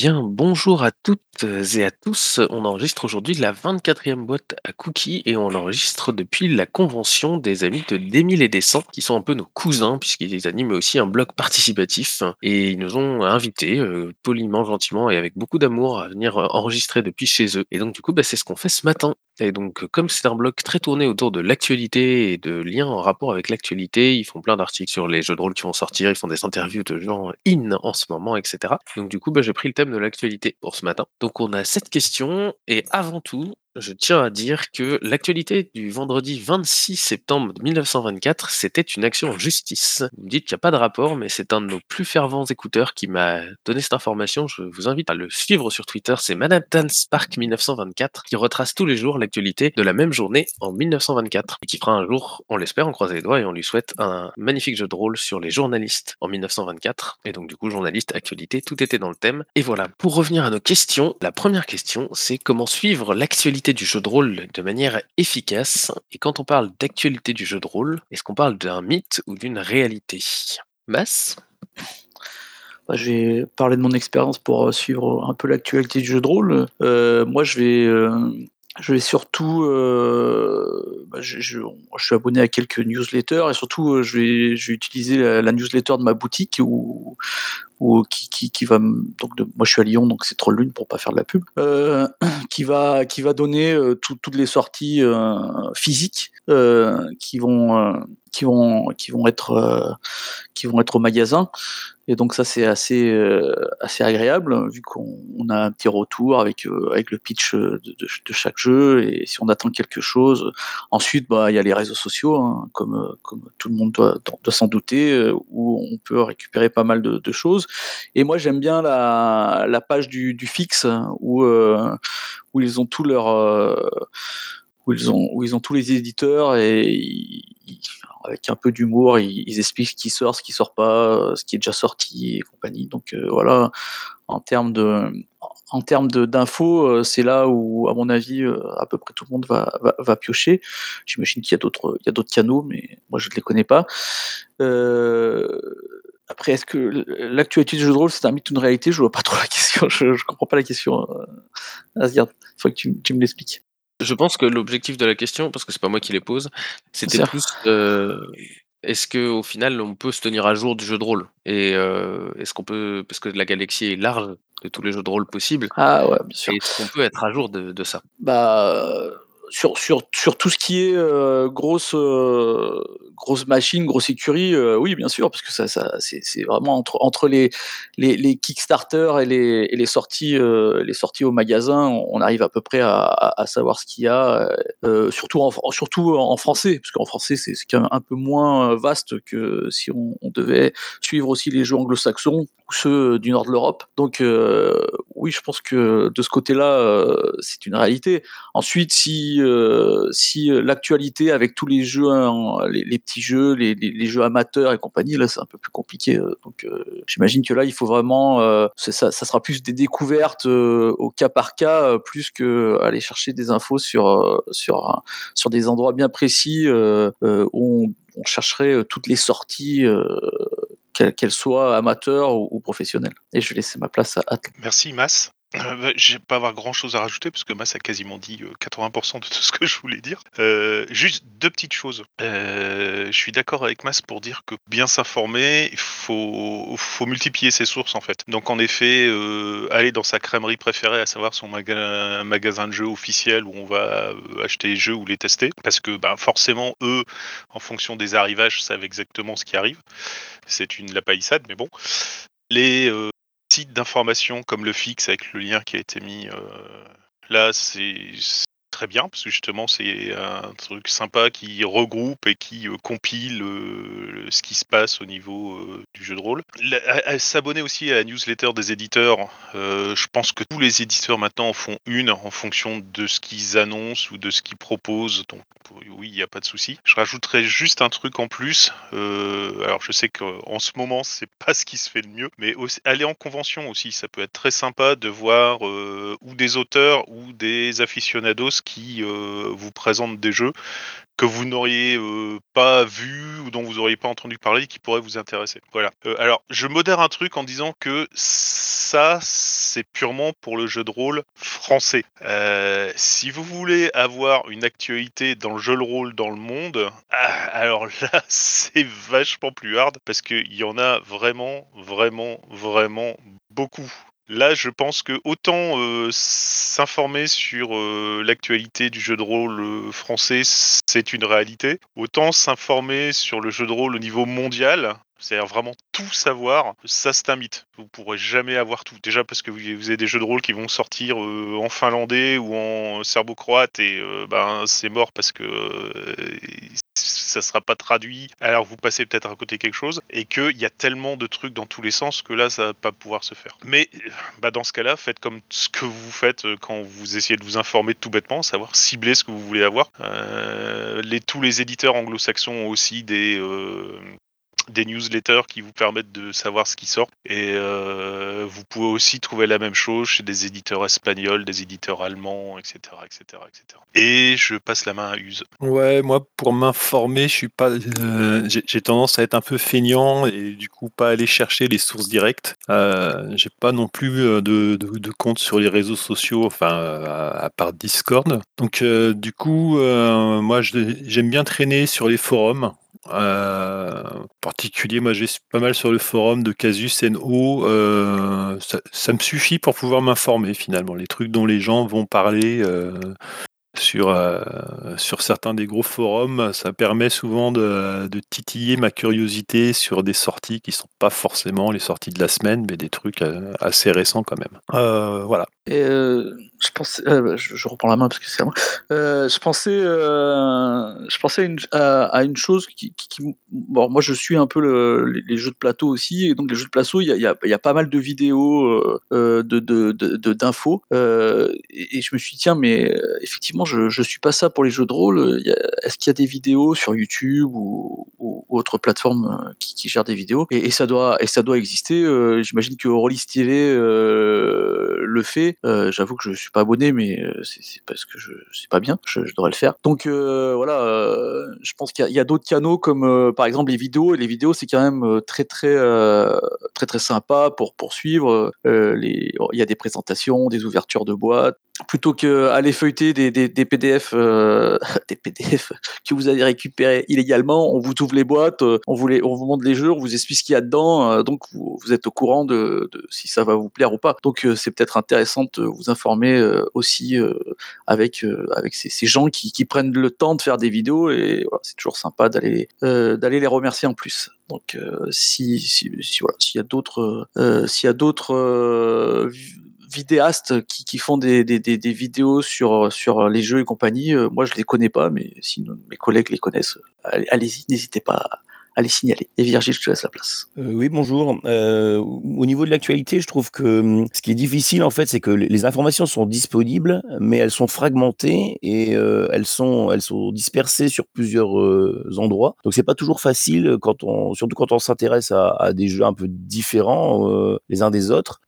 bien, bonjour à toutes et à tous. On enregistre aujourd'hui la 24e boîte à cookies et on enregistre depuis la convention des amis de Démile et Descent, qui sont un peu nos cousins, puisqu'ils animent aussi un blog participatif. Et ils nous ont invités, euh, poliment, gentiment et avec beaucoup d'amour, à venir enregistrer depuis chez eux. Et donc, du coup, bah, c'est ce qu'on fait ce matin. Et donc, comme c'est un blog très tourné autour de l'actualité et de liens en rapport avec l'actualité, ils font plein d'articles sur les jeux de rôle qui vont sortir, ils font des interviews de gens in en ce moment, etc. Donc, du coup, bah, j'ai pris le thème de l'actualité pour ce matin. Donc, on a cette question, et avant tout, je tiens à dire que l'actualité du vendredi 26 septembre 1924, c'était une action en justice. Vous me dites qu'il n'y a pas de rapport, mais c'est un de nos plus fervents écouteurs qui m'a donné cette information. Je vous invite à le suivre sur Twitter. C'est Manhattan Spark 1924 qui retrace tous les jours l'actualité de la même journée en 1924 et qui fera un jour, on l'espère, on croise les doigts et on lui souhaite un magnifique jeu de rôle sur les journalistes en 1924. Et donc du coup, journaliste, actualité, tout était dans le thème. Et voilà, pour revenir à nos questions, la première question, c'est comment suivre l'actualité du jeu de rôle de manière efficace. Et quand on parle d'actualité du jeu de rôle, est-ce qu'on parle d'un mythe ou d'une réalité? Mass bah, je vais parler de mon expérience pour euh, suivre un peu l'actualité du jeu de rôle. Euh, moi, je vais, euh, je vais surtout, bah, je, suis abonné à quelques newsletters et surtout, je vais, je vais utiliser la, newsletter de ma boutique où, qui, va donc moi je suis à Lyon donc c'est trop lune pour pas faire de la pub euh, qui va qui va donner euh, tout, toutes les sorties euh, physiques euh, qui vont euh, qui vont qui vont être euh, qui vont être au magasin et donc ça c'est assez assez agréable vu qu'on a un petit retour avec avec le pitch de, de, chaque jeu et si on attend quelque chose ensuite bah il y a les réseaux sociaux hein, comme comme tout le monde doit, doit s'en douter où on peut récupérer pas mal de, choses et moi, j'aime bien la, page du, fixe où, euh, où ils ont. Euh, où ils, ont, où ils ont tous les éditeurs et ils, avec un peu d'humour, ils, expliquent ce qui sort, ce qui sort pas, ce qui est déjà sorti et compagnie. Donc euh, voilà, en termes de, en termes d'infos, euh, c'est là où, à mon avis, euh, à peu près tout le monde va, va, piocher. J'imagine qu'il y a d'autres, il y a d'autres canaux, mais moi je ne les connais pas. Euh, après, est-ce que l'actualité du jeu de rôle, c'est un mythe ou une réalité? Je vois pas trop la question. Je, ne comprends pas la question. Asgard, il faut que tu, tu me l'expliques. Je pense que l'objectif de la question, parce que c'est pas moi qui les pose, c'était plus euh, est-ce que au final on peut se tenir à jour du jeu de rôle? Et euh, est-ce qu'on peut, parce que la galaxie est large de tous les jeux de rôle possibles, ah ouais, bien sûr. Est-ce qu'on peut être à jour de, de ça? Bah sur, sur, sur tout ce qui est euh, grosse, euh, grosse machine, grosse écurie, euh, oui, bien sûr, parce que ça, ça, c'est, vraiment entre, entre les, les, Kickstarter et les, et les, sorties, les sorties au magasin, on arrive à peu près à, à, savoir ce qu'il y a, surtout, en, surtout en français, parce qu'en français, c'est, quand même un peu moins vaste que si on, devait suivre aussi les jeux anglo-saxons ou ceux du nord de l'Europe. Donc, oui, je pense que de ce côté-là, c'est une réalité. Ensuite, si euh, si l'actualité avec tous les jeux, hein, les, petits jeux, les, jeux amateurs et compagnie, là c'est un peu plus compliqué. Euh, donc euh, j'imagine que là il faut vraiment, euh, ça, sera plus des découvertes euh, au cas par cas, plus que aller chercher des infos sur sur sur des endroits bien précis où on, chercherait toutes les sorties qu'elles soient amateurs ou, professionnelles. Et je vais laisser ma place à Atlan. Merci Mas. Euh, bah, je vais pas avoir grand chose à rajouter parce que Mas a quasiment dit 80% de tout ce que je voulais dire. Euh, juste deux petites choses. Euh, je suis d'accord avec Mas pour dire que bien s'informer, il faut, multiplier ses sources en fait. Donc en effet, euh, aller dans sa crèmerie préférée, à savoir son maga magasin de jeux officiel où on va acheter les jeux ou les tester, parce que ben, forcément eux, en fonction des arrivages, savent exactement ce qui arrive. C'est une la mais bon. Les euh, sites d'information comme le fixe avec le lien qui a été mis euh, là, c'est très bien parce que justement c'est un truc sympa qui regroupe et qui euh, compile euh, ce qui se passe au niveau euh, du jeu de rôle. S'abonner aussi à la newsletter des éditeurs, je pense que tous les éditeurs maintenant en font une en fonction de ce qu'ils annoncent ou de ce qu'ils proposent. Donc oui, il n'y a pas de souci. Je rajouterais juste un truc en plus. Alors je sais qu'en ce moment c'est pas ce qui se fait le mieux, mais aussi, aller en convention aussi, ça peut être très sympa de voir ou des auteurs ou des aficionados qui euh, vous présentent des jeux que vous n'auriez pas vu ou dont vous n'auriez pas entendu parler qui pourrait vous intéresser. Voilà. alors, je modère un truc en disant que ça, c'est purement pour le jeu de rôle français. si vous voulez avoir une actualité dans le jeu de rôle dans le monde, ah, alors là, c'est vachement plus hard parce qu'il y en a vraiment, vraiment, vraiment beaucoup. Là, je pense que autant euh, s'informer sur euh, l'actualité du jeu de rôle euh, français, c'est une réalité, autant s'informer sur le jeu de rôle au niveau mondial, c'est-à-dire vraiment tout savoir, ça c'est un mythe. Vous pourrez jamais avoir tout. Déjà parce que vous avez des jeux de rôle qui vont sortir en finlandais ou en serbo-croate et ben c'est mort parce que ça sera pas traduit, alors vous passez peut-être à côté quelque chose, et qu'il y a tellement de trucs dans tous les sens que là, ça va pas pouvoir se faire. Mais bah, dans ce cas-là, faites comme ce que vous faites euh, quand vous essayez de vous informer tout bêtement, savoir cibler ce que vous voulez avoir. Euh, tous les éditeurs anglo-saxons ont aussi des, euh, des newsletters qui vous permettent de savoir ce qui sort. Et euh, vous pouvez aussi trouver la même chose chez des éditeurs espagnols, des éditeurs allemands, etc., etc., etc. Et je passe la main à Use. Ouais, moi pour m'informer, je suis pas, euh, j'ai tendance à être un peu feignant et du coup pas aller chercher les sources directes. Euh, j'ai pas non plus de, de, compte sur les réseaux sociaux, enfin à, part Discord. Donc du coup, moi j'aime bien traîner sur les forums. Euh, en particulier, moi j'ai pas mal sur le forum de Casus NO. Euh, ça, me suffit pour pouvoir m'informer finalement. Les trucs dont les gens vont parler euh, sur, euh, sur certains des gros forums, ça permet souvent de, titiller ma curiosité sur des sorties qui sont pas forcément les sorties de la semaine, mais des trucs assez récents quand même. voilà. Je pensais, euh, je, reprends la main parce que c'est moi. Euh, je pensais, euh, je pensais à une, à, une chose qui, qui, bon, moi je suis un peu le, les, jeux de plateau aussi, et donc les jeux de plateau, il y a, y, a, y a, pas mal de vidéos de, de, de, d'infos, et, et, je me suis dit tiens, mais effectivement, je, je suis pas ça pour les jeux de rôle. Est-ce qu'il y a des vidéos sur YouTube ou, ou, autre plateforme qui, qui gèrent des vidéos? Et, et, ça doit, et ça doit exister. J'imagine que Rollis TV le fait. J'avoue que je suis pas abonné, mais euh, c'est parce que je sais pas bien, je, devrais le faire. Donc euh, voilà, euh, je pense qu'il y a, d'autres canaux comme par exemple les vidéos. Et les vidéos, c'est quand même très très très très sympa pour poursuivre. les, il y a des présentations, des ouvertures de boîtes, plutôt que aller feuilleter des, des, des PDF, des PDF que vous avez récupérés illégalement. On vous ouvre les boîtes, on vous, les, on vous montre les jeux, on vous explique ce qu'il y a dedans, donc vous, vous, êtes au courant de, de, si ça va vous plaire ou pas. Donc c'est peut-être intéressant de vous informer euh, aussi euh, avec euh, avec ces, ces gens qui, qui, prennent le temps de faire des vidéos et voilà, c'est toujours sympa d'aller d'aller les remercier en plus. Donc si, si, si voilà, s'il y a d'autres s'il y a d'autres vidéastes qui, font des, vidéos sur, sur les jeux et compagnie. moi, je les connais pas, mais si mes collègues les connaissent, allez-y, n'hésitez pas à signaler. Et Virgile, je te laisse la place. Euh, oui, bonjour. Euh, au niveau de l'actualité, je trouve que hum, ce qui est difficile, en fait, c'est que les informations sont disponibles, mais elles sont fragmentées et euh, elles, sont, elles sont dispersées sur plusieurs endroits. Donc, c'est pas toujours facile, quand on, surtout quand on s'intéresse à, des jeux un peu différents les uns des autres.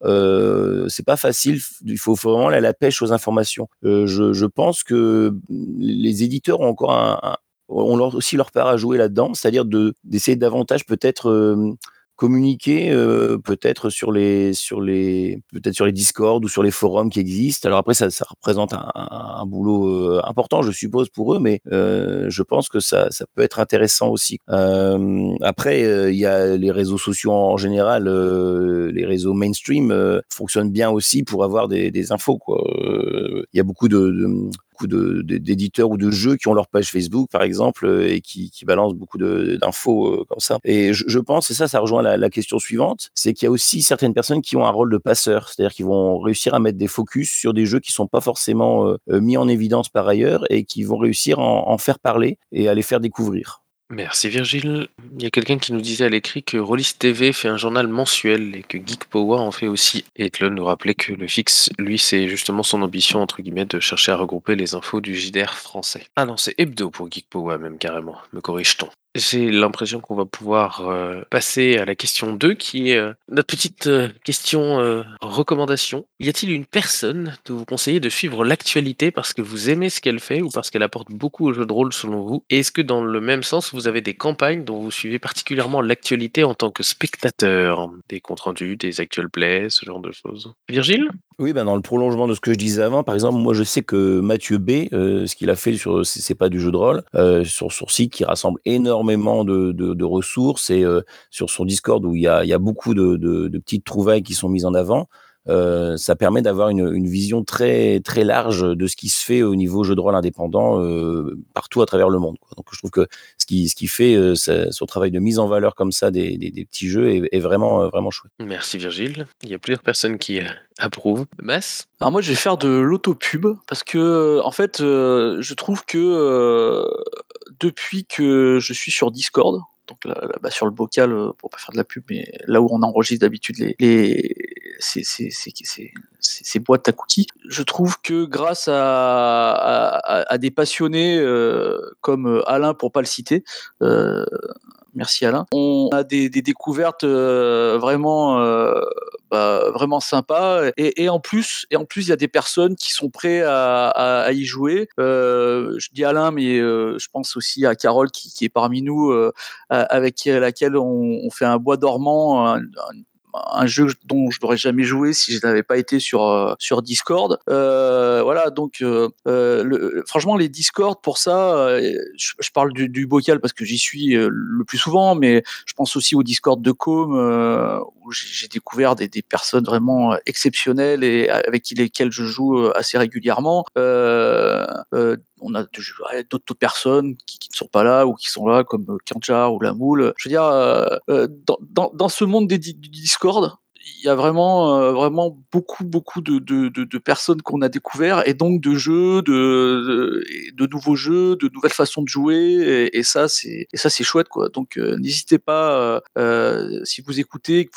c'est pas facile. Il faut vraiment aller à la pêche aux informations. Je, je, pense que les éditeurs ont encore un, un on leur aussi leur part à jouer là-dedans, c'est-à-dire de d'essayer davantage peut-être euh, communiquer euh, peut-être sur les sur les peut-être sur les Discord ou sur les forums qui existent. Alors après ça, représente un, boulot euh, important, je suppose pour eux, mais je pense que ça ça peut être intéressant aussi. Après il y a les réseaux sociaux en général, les réseaux mainstream fonctionnent bien aussi pour avoir des, infos. Il y a beaucoup de d'éditeurs ou de jeux qui ont leur page Facebook, par exemple, euh, et qui, balancent beaucoup d'infos euh, comme ça. Et je, pense, et ça, ça rejoint la, la question suivante, c'est qu'il y a aussi certaines personnes qui ont un rôle de passeur, c'est-à-dire qui vont réussir à mettre des focus sur des jeux qui sont pas forcément euh, mis en évidence par ailleurs et qui vont réussir à en faire parler et à les faire découvrir. Merci Virgile. Il y a quelqu'un qui nous disait à l'écrit que Rollis TV fait un journal mensuel et que Geek Power en fait aussi. Et Etlon nous rappelait que le fixe, lui, c'est justement son ambition, entre guillemets, de chercher à regrouper les infos du JDR français. Ah non, c'est hebdo pour Geek Power même carrément, me corrige-t-on. J'ai l'impression qu'on va pouvoir euh, passer à la question 2, qui est euh, notre petite euh, question recommandation. Y a-t-il une personne que vous conseillez de suivre l'actualité parce que vous aimez ce qu'elle fait ou parce qu'elle apporte beaucoup au jeu de rôle selon vous? Et est-ce que dans le même sens, vous avez des campagnes dont vous suivez particulièrement l'actualité en tant que spectateur? Des comptes rendus, des actual plays, ce genre de choses. Virgile? Oui, ben dans le prolongement de ce que je disais avant, par exemple, moi je sais que Mathieu B, ce qu'il a fait sur c'est pas du jeu de rôle, sur son qui rassemble énormément de, ressources et euh, sur son Discord où il y a, beaucoup de, petites trouvailles qui sont mises en avant. euh, ça permet d'avoir une, vision très très large de ce qui se fait au niveau jeu de rôle indépendant euh, partout à travers le monde. Donc je trouve que qui ce qui fait euh, son travail de mise en valeur comme ça des, des, des petits jeux est, est vraiment euh, vraiment chouette. Merci Virgile. Il y a plusieurs personnes qui euh, approuvent. Mass Alors moi, je vais faire de l'autopub parce que, en fait, euh, je trouve que euh, depuis que je suis sur Discord, donc là, là, bah, sur le bocal, euh, pour pas faire de la pub, mais là où on enregistre d'habitude les, les ces, boîtes à cookies, je trouve que grâce à, à, à- à des passionnés euh, comme Alain, pour pas le citer, euh, merci Alain, on a des, découvertes euh, vraiment euh, bah, vraiment sympa et, en plus et en plus il y a des personnes qui sont prêts à, y jouer. Euh, je dis Alain mais je pense aussi à Carole qui, est parmi nous avec laquelle on, fait un bois dormant un- jeu dont je n'aurais jamais joué si je n'avais pas été sur euh, sur Discord. Euh, voilà, donc euh, le- franchement les Discord pour ça, je, parle du, du bocal parce que j'y suis le plus souvent, mais je pense aussi au Discord de Com où j'ai découvert des, des personnes vraiment exceptionnelles et avec lesquelles je joue assez régulièrement. Euh, euh, on a d'autres personnes qui, qui ne sont pas là ou qui sont là comme euh, Kanjar ou la Moule. Je veux dire, euh, euh, dans, dans, dans ce monde des, du Discord, il y a vraiment, euh, vraiment beaucoup, beaucoup de, de, de, de personnes qu'on a découvert et donc de jeux, de, de, nouveaux jeux, de nouvelles façons de jouer et, et ça c'est ça c'est chouette quoi. Donc euh, n'hésitez pas euh, euh, si vous écoutez, que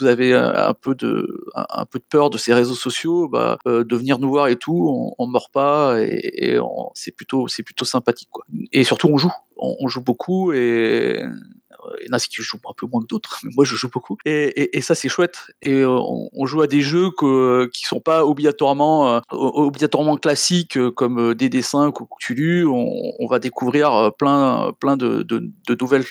vous, avez un, peu de un, peu de peur de ces réseaux sociaux, bah, euh, de venir nous voir et tout, on, on mord pas et, et c'est plutôt c'est plutôt sympathique quoi. Et surtout on joue, on, on joue beaucoup et il y en a qui jouent un peu moins que d'autres, mais moi je joue beaucoup. Et, et, ça c'est chouette. Et euh, on, joue à des jeux que, qui sont pas obligatoirement euh, obligatoirement classiques euh, comme euh, DD5 ou Cthulhu. On, va découvrir euh, plein plein de, de, nouvelles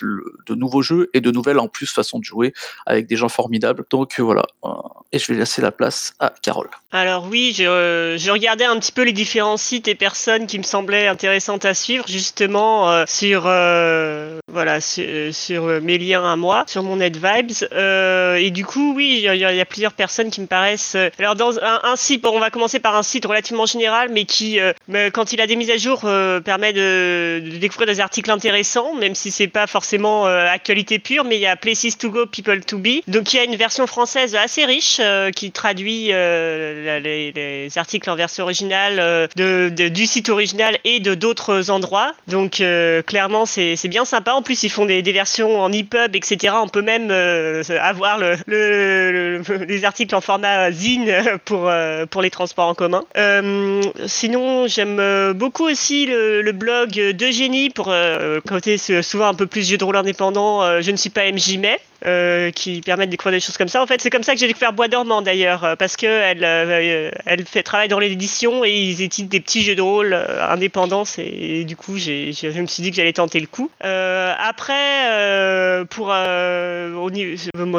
de nouveaux jeux et de nouvelles en plus façons de jouer avec des gens formidables. Donc euh, voilà. Euh, Et je vais laisser la place à Carole. Alors oui, je, euh, je regardais un petit peu les différents sites et personnes qui me semblaient intéressantes à suivre, justement euh, sur euh, voilà sur euh, mes liens à moi, sur mon Vibes. Euh, et du coup, oui, il y, a- plusieurs personnes qui me paraissent. euh, alors dans un, un site, on va commencer par un site relativement général, mais qui, euh, quand il a des mises à jour, permet de, découvrir des articles intéressants, même si c'est pas forcément actualité pure. Mais il y a Places to Go, People to Be. Donc il y a une version française assez riche qui traduit les, les articles en version originale de, du site original et de d'autres endroits. Donc clairement c'est bien sympa. En plus ils font des versions en EPUB, etc. On peut même euh, avoir le, le- le- les articles en format zine pour, euh, pour les transports en commun. Euh, sinon j'aime euh, beaucoup aussi le, blog d'Eugénie pour euh, côté euh, souvent un peu plus jeu de rôle indépendant. euh, je ne suis pas MJ euh, qui permettent de découvrir des choses comme ça. En fait, c'est comme ça que j'ai découvert Bois dormant d'ailleurs, euh, parce que elle, euh, elle fait travail dans l'édition et ils éditent des petits jeux de rôle euh, indépendants. Et, et du coup, j'ai, je me suis dit que j'allais tenter le coup. Euh, après, euh, pour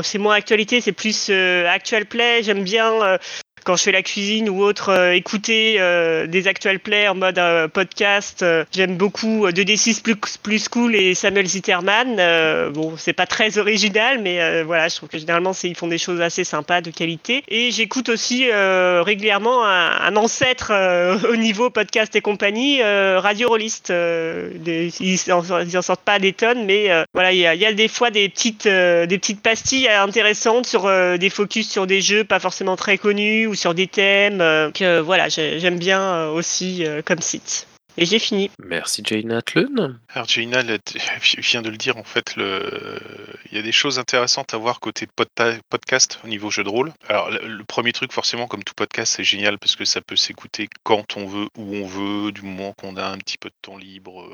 c'est moins actualité, c'est plus actual play. J'aime bien. Quand je fais la cuisine ou autre, euh, écouter euh, des actual plays en mode euh, podcast. J'aime beaucoup euh, 2D6 plus, plus cool et Samuel Zitterman. Bon, c'est pas très original, mais voilà, je trouve que généralement ils font des choses assez sympas, de qualité. Et j'écoute aussi régulièrement un, un ancêtre au niveau podcast et compagnie, Radio Rollist. Euh, des- ils, en, sortent pas des tonnes, mais euh, voilà, il y a, y a des fois des petites, euh, des petites pastilles intéressantes sur euh, des focus sur des jeux pas forcément très connus sur des thèmes. euh, que voilà, j'ai- j'aime bien euh, aussi euh, comme site. Et j'ai fini. Merci Jane Atlun. Alors Jaina vient de le dire en fait, le... il y a des choses intéressantes à voir côté podcast au niveau jeu de rôle. Alors le, premier truc forcément comme tout podcast c'est génial parce que ça peut s'écouter quand on veut, où on veut, du moment qu'on a un petit peu de temps libre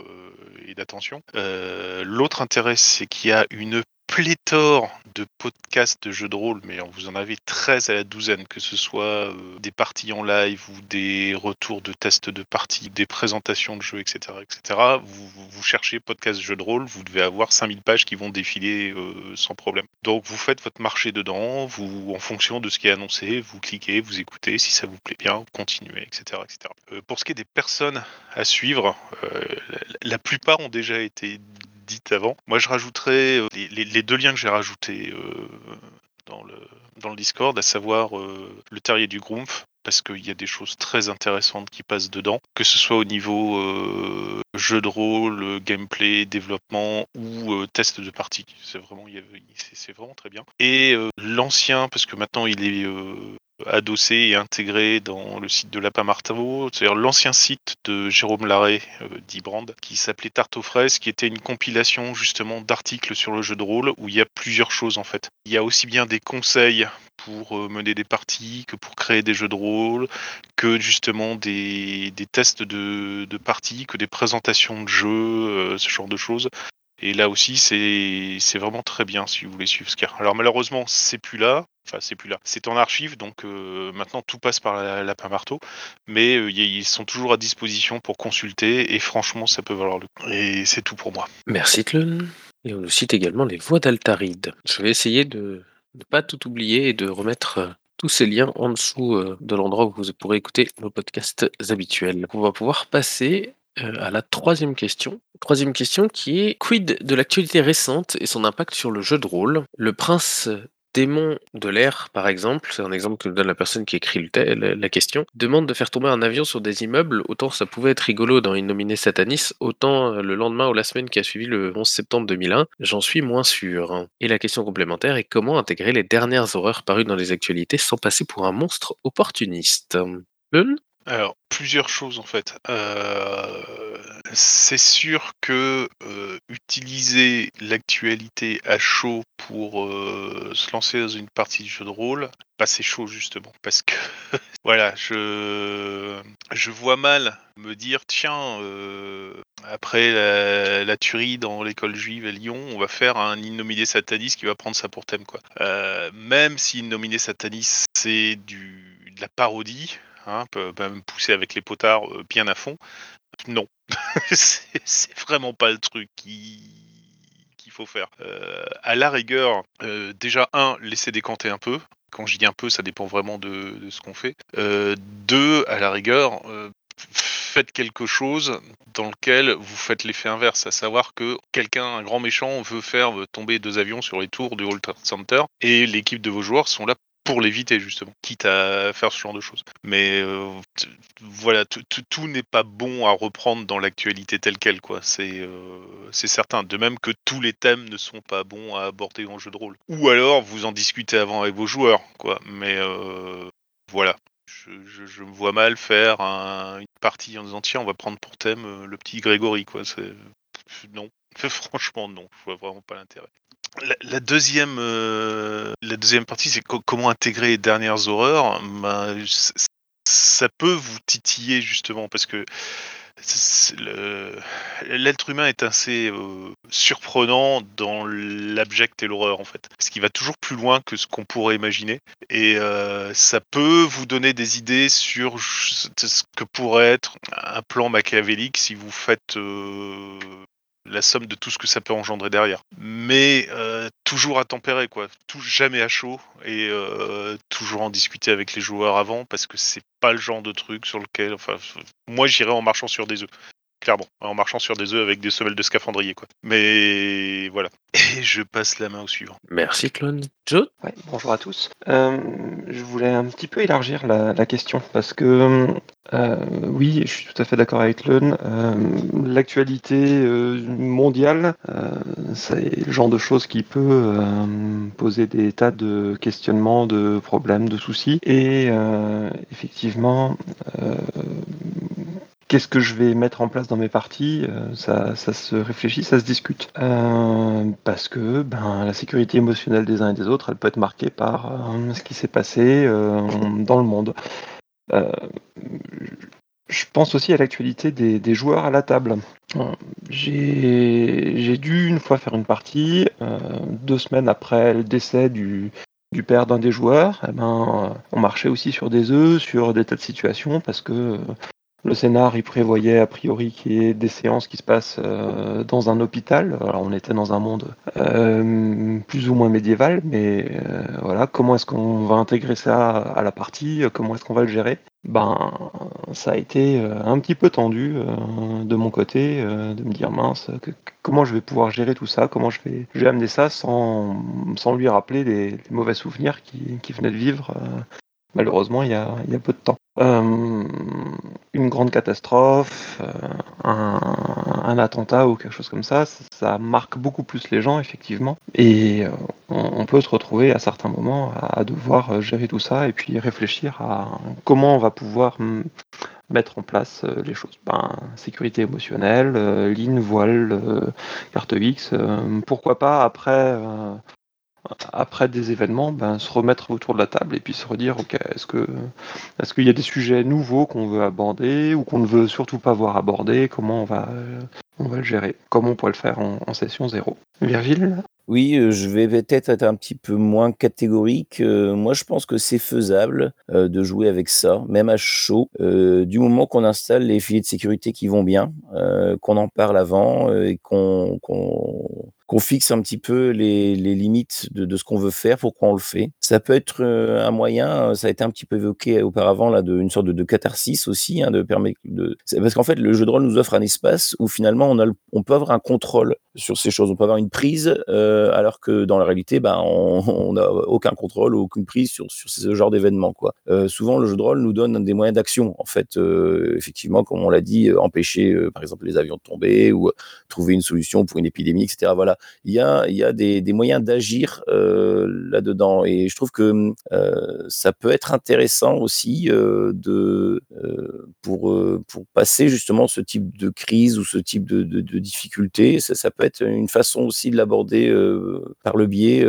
et d'attention. Euh, L'autre intérêt c'est qu'il y a une pléthore de podcasts de jeux de rôle, mais vous en avez 13 à la douzaine, que ce soit euh, des parties en live ou des retours de tests de parties, des présentations de jeux, etc. etc. Vous, vous- cherchez podcast jeux de rôle, vous devez avoir 5000 pages qui vont défiler euh, sans problème. Donc vous faites votre marché dedans, vous, en fonction de ce qui est annoncé, vous cliquez, vous écoutez, si ça vous plaît bien, vous continuez, etc. etc. Euh, pour ce qui est des personnes à suivre, la plupart ont déjà été dites avant. Moi, je rajouterais euh, les, deux liens que j'ai rajoutés euh, dans, le, dans le Discord, à savoir euh, le terrier du Grumpf, parce qu'il y a des choses très intéressantes qui passent dedans, que ce soit au niveau jeu de rôle, gameplay, développement ou test de partie. C'est vraiment, c'est vraiment très bien. Et l'ancien, parce que maintenant il est adossé et intégré dans le site de Lapin Marteau, c'est-à-dire l'ancien site de Jérôme Larrey, euh, dit Brand, qui s'appelait Tarte aux fraises, qui était une compilation justement d'articles sur le jeu de rôle où il y a plusieurs choses en fait. Il y a aussi bien des conseils pour euh, mener des parties, que pour créer des jeux de rôle, que justement des, tests de, parties, que des présentations de jeux, euh, ce genre de choses. Et là aussi, c'est vraiment très bien si vous voulez suivre a. Alors malheureusement, c'est plus là. Enfin, c'est plus là. C'est en archive, donc euh, maintenant tout passe par la lapin marteau. Mais euh, ils sont toujours à disposition pour consulter et franchement, ça peut valoir le coup. Et c'est tout pour moi. Merci Tlun. Et on nous cite également les voix d'Altaride. Je vais essayer de ne pas tout oublier et de remettre euh, tous ces liens en dessous de l'endroit où vous pourrez écouter nos podcasts habituels. On va pouvoir passer à la troisième question. Troisième question qui est quid de l'actualité récente et son impact sur le jeu de rôle? Le prince démon de l'air, par exemple, c'est un exemple que donne la personne qui écrit le la, la question, demande de faire tomber un avion sur des immeubles, autant ça pouvait être rigolo dans Innominé Satanis, autant euh, le lendemain ou la semaine qui a suivi le 11 septembre 2001, j'en suis moins sûr. Et la question complémentaire est comment intégrer les dernières horreurs parues dans les actualités sans passer pour un monstre opportuniste? Alors, plusieurs choses en fait. Euh, c'est sûr que euh, utiliser l'actualité à chaud pour euh, se lancer dans une partie de jeu de rôle, bah, c'est chaud justement. Parce que, voilà, je, je vois mal me dire, tiens, après la, tuerie dans l'école juive à Lyon, on va faire un Innominé Satanis qui va prendre ça pour thème. Quoi. Même si Innominé Satanis, c'est du, de la parodie, hein, même pousser avec les potards bien à fond. Non, c'est vraiment pas le truc qui qu'il faut faire. À la rigueur, déjà un, laisser décanter un peu. Quand je dis un peu, ça dépend vraiment de, ce qu'on fait. Deux, à la rigueur, faites quelque chose dans lequel vous faites l'effet inverse, à savoir que quelqu'un, un grand méchant, veut faire tomber deux avions sur les tours du World Trade Center et l'équipe de vos joueurs sont là pour l'éviter justement, quitte à faire ce genre de choses. Mais euh, voilà, tout- n'est pas bon à reprendre dans l'actualité telle quelle, quoi. C'est euh, c'est certain. De même que tous les thèmes ne sont pas bons à aborder en jeu de rôle. Ou alors vous en discutez avant avec vos joueurs, quoi. Mais euh, voilà. Je, me vois mal faire un- une partie en disant on va prendre pour thème le petit Grégory quoi non franchement non je vois vraiment pas l'intérêt la, la deuxième, euh, la deuxième partie, c'est co- comment intégrer les dernières horreurs. Ben, ça peut vous titiller justement parce que l'être humain est assez euh, surprenant dans l'abject et l'horreur en fait. Ce qui va toujours plus loin que ce qu'on pourrait imaginer. Et euh, ça peut vous donner des idées sur ce que pourrait être un plan machiavélique si vous faites la somme de tout ce que ça peut engendrer derrière. Mais euh, toujours à tempérer, quoi. Jamais à chaud et euh, toujours en discuter avec les joueurs avant parce que c'est pas le genre de truc sur lequel. Enfin, moi j'irais en marchant sur des œufs. Clairement, en marchant sur des œufs avec des semelles de scaphandrier, quoi. Mais voilà. Et je passe la main au suivant. Merci Clone. Joe? Ouais, bonjour à tous. Euh, je voulais un petit peu élargir la, la question parce que euh, oui, je suis tout à fait d'accord avec Lun. Euh, L'actualité euh, mondiale, euh, c'est le genre de choses qui peut euh, poser des tas de questionnements, de problèmes, de soucis. Et euh, effectivement, euh, Qu'est-ce que je vais mettre en place dans mes parties ça, ça, se réfléchit, ça se discute. parce que ben, la sécurité émotionnelle des uns et des autres, elle peut être marquée par ce qui s'est passé dans le monde. Je pense aussi à l'actualité des, joueurs à la table. J'ai dû une fois faire une partie, euh, deux semaines après le décès du, père d'un des joueurs, eh ben, on marchait aussi sur des œufs, sur des tas de situations, parce que le scénar, il prévoyait a priori qu'il y ait des séances qui se passent euh, dans un hôpital. Alors on était dans un monde euh, plus ou moins médiéval, mais euh, voilà, comment est-ce qu'on va intégrer ça à la partie? Comment est-ce qu'on va le gérer? Ben, ça a été un petit peu tendu de mon côté, de me dire mince, comment je vais pouvoir gérer tout ça? Comment je vais, je amener ça sans, sans lui rappeler les, mauvais souvenirs qu'il qui venait de vivre malheureusement il y a, il y a peu de temps. Euh, une grande catastrophe, euh, un, attentat ou quelque chose comme ça, ça, marque beaucoup plus les gens effectivement. Et euh, on, peut se retrouver à certains moments à, devoir gérer tout ça et puis réfléchir à comment on va pouvoir mettre en place les choses. Ben, sécurité émotionnelle, ligne, voile, carte X, pourquoi pas après après des événements, ben, se remettre autour de la table et puis se redire, ok, est-ce que est-ce qu'il y a des sujets nouveaux qu'on veut aborder ou qu'on ne veut surtout pas voir abordés Comment on va euh, on va le gérer? Comment on pourrait le faire en, session zéro. Virgile? Oui, euh, je vais peut-être être un petit peu moins catégorique. Euh, moi, je pense que c'est faisable de jouer avec ça, même à chaud, du moment qu'on installe les filets de sécurité qui vont bien, qu'on en parle avant et qu'on qu'on fixe un petit peu les, limites de, ce qu'on veut faire, pourquoi on le fait. Ça peut être euh, un moyen, ça a été un petit peu évoqué auparavant, là, de, une sorte de, catharsis aussi, hein, de permettre de... Parce qu'en fait, le jeu de rôle nous offre un espace où finalement on, a on peut avoir un contrôle sur ces choses, on peut avoir une prise, euh, alors que dans la réalité, ben, on n'a aucun contrôle ou aucune prise sur, sur ce genre d'événement. Quoi. Euh, souvent, le jeu de rôle nous donne des moyens d'action. En fait, euh, effectivement, comme on l'a dit, empêcher, euh, par exemple, les avions de tomber ou trouver une solution pour une épidémie, etc. Voilà il y a, y a des, moyens d'agir euh, là-dedans. Et je trouve que euh, ça peut être intéressant aussi euh, de, pour, pour passer justement ce type de crise ou ce type de, de, de difficulté. Ça, ça, peut être une façon aussi de l'aborder par le biais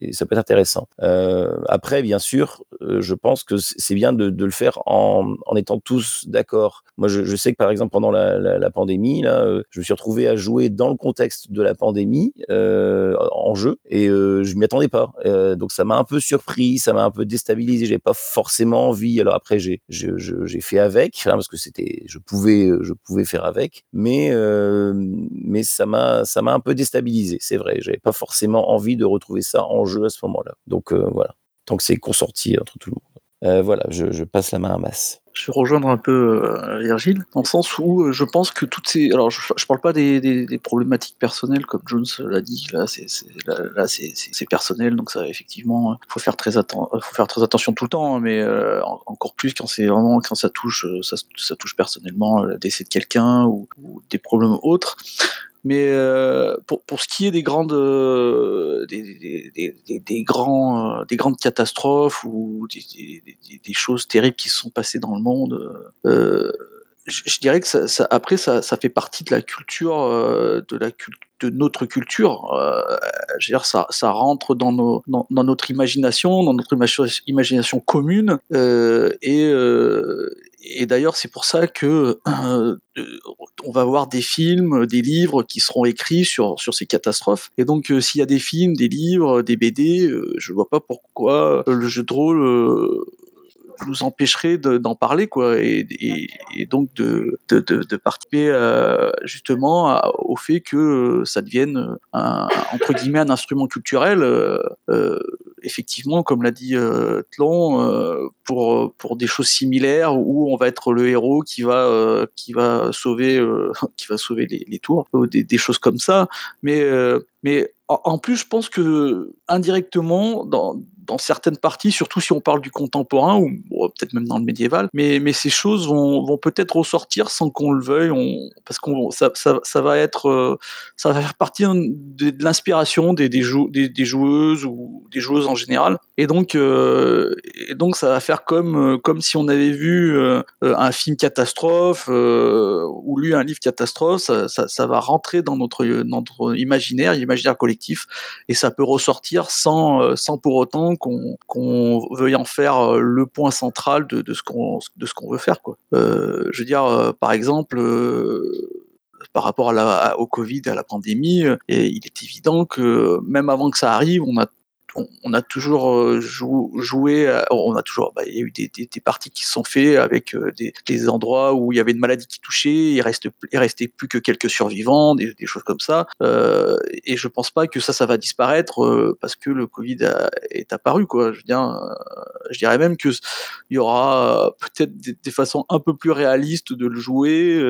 et ça peut être intéressant. Euh, après, bien sûr, euh, je pense que c'est bien de, le faire en, étant tous d'accord. Moi, je, sais que par exemple pendant la, pandémie, là, euh, je me suis retrouvé à jouer dans le contexte de la pandémie en jeu et je m'y attendais pas. Donc ça m'a un peu surpris, ça m'a un peu déstabilisé. J'ai pas forcément envie. Alors après, j'ai fait avec hein, parce que c'était, je pouvais je pouvais faire avec, mais mais ça m'a ça m'a un peu déstabilisé. C'est vrai. J'avais pas forcément envie de retrouver ça en jeu à ce moment-là. Donc euh, voilà, tant que c'est consorti entre tout le monde. Euh, voilà, je, passe la main à Mass. Je vais rejoindre un peu euh, Virgile, dans le sens où je pense que toutes ces... Alors, je ne parle pas des, problématiques personnelles, comme Jones l'a dit, là, c'est personnel, donc ça, effectivement, il faut, faire très attention tout le temps, hein, mais encore plus quand c'est vraiment, quand ça touche, ça, touche personnellement, le décès de quelqu'un ou, des problèmes autres. Mais euh, pour, pour ce qui est des grandes, euh, des, des, des, des, grands, euh, des grandes catastrophes ou des, choses terribles qui se sont passées dans le monde, euh, je, je, dirais que ça, ça, après ça, ça fait partie de la culture, euh, de la de notre culture. Euh, je veux dire, ça, ça rentre dans, nos, dans, dans notre imagination, dans notre imagination commune, et et d'ailleurs, c'est pour ça que euh, on va voir des films, des livres qui seront écrits sur sur ces catastrophes. Et donc, euh, s'il y a des films, des livres, des BD, euh, je vois pas pourquoi le jeu de rôle euh, nous empêcherait d'en parler, quoi, et, donc de, de, de, de participer euh, justement à, au fait que ça devienne un, entre guillemets un instrument culturel. Euh, effectivement, comme l'a dit euh, Tlon, euh, pour pour des choses similaires où on va être le héros qui va euh, qui va sauver qui va sauver les, tours, des, des, choses comme ça. Mais Mais en plus, je pense que indirectement, dans, dans certaines parties, surtout si on parle du contemporain ou peut-être même dans le médiéval, mais, mais ces choses vont, vont peut-être ressortir sans qu'on le veuille, parce qu'on ça, ça, va être, euh, ça va faire partie de, l'inspiration des, des joueuses ou des joueuses en général. Et donc, euh, et donc ça va faire comme, euh, comme si on avait vu euh, un film catastrophe ou lu un livre catastrophe, ça, va rentrer dans notre, notre imaginaire, imaginaire collectif, et ça peut ressortir sans, sans pour autant qu'on qu'on veuille en faire le point central de, de ce qu'on qu'on veut faire. Quoi. Je veux dire, par exemple. par rapport à la, au Covid, à la pandémie, et il est évident que même avant que ça arrive, on a on, a toujours euh, jou- joué, on a toujours, bah, il y a eu des, parties qui se sont faits avec euh, des, endroits où il y avait une maladie qui touchait, il reste, il restait plus que quelques survivants, des, choses comme ça. Euh, et je pense pas que ça, ça va disparaître parce que le Covid est apparu, quoi. Je je dirais même que il y aura peut-être des, façons un peu plus réalistes de le jouer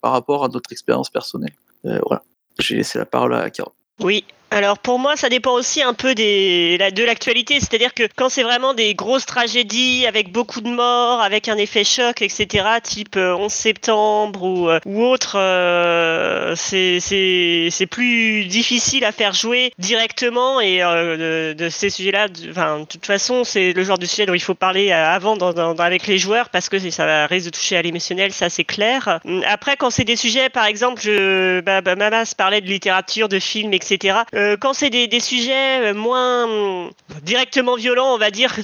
par rapport à notre expérience personnelle. Voilà. J'ai laissé la parole à Carole. Oui. Alors pour moi, ça dépend aussi un peu des, de l'actualité. C'est-à-dire que quand c'est vraiment des grosses tragédies avec beaucoup de morts, avec un effet choc, etc., type euh, 11 septembre ou, euh, ou autre, euh, c'est plus difficile à faire jouer directement. Et euh, de, de ces sujets-là, de- toute façon, c'est le genre de sujet dont il faut parler euh, avant dans- dans- avec les joueurs parce que ça risque de toucher à l'émotionnel, ça c'est clair. Après, quand c'est des sujets, par exemple, je, bah, bah, Mamas parlait de littérature, de films, etc. Euh, quand c'est des, des sujets euh, moins hum, directement violents, on va dire,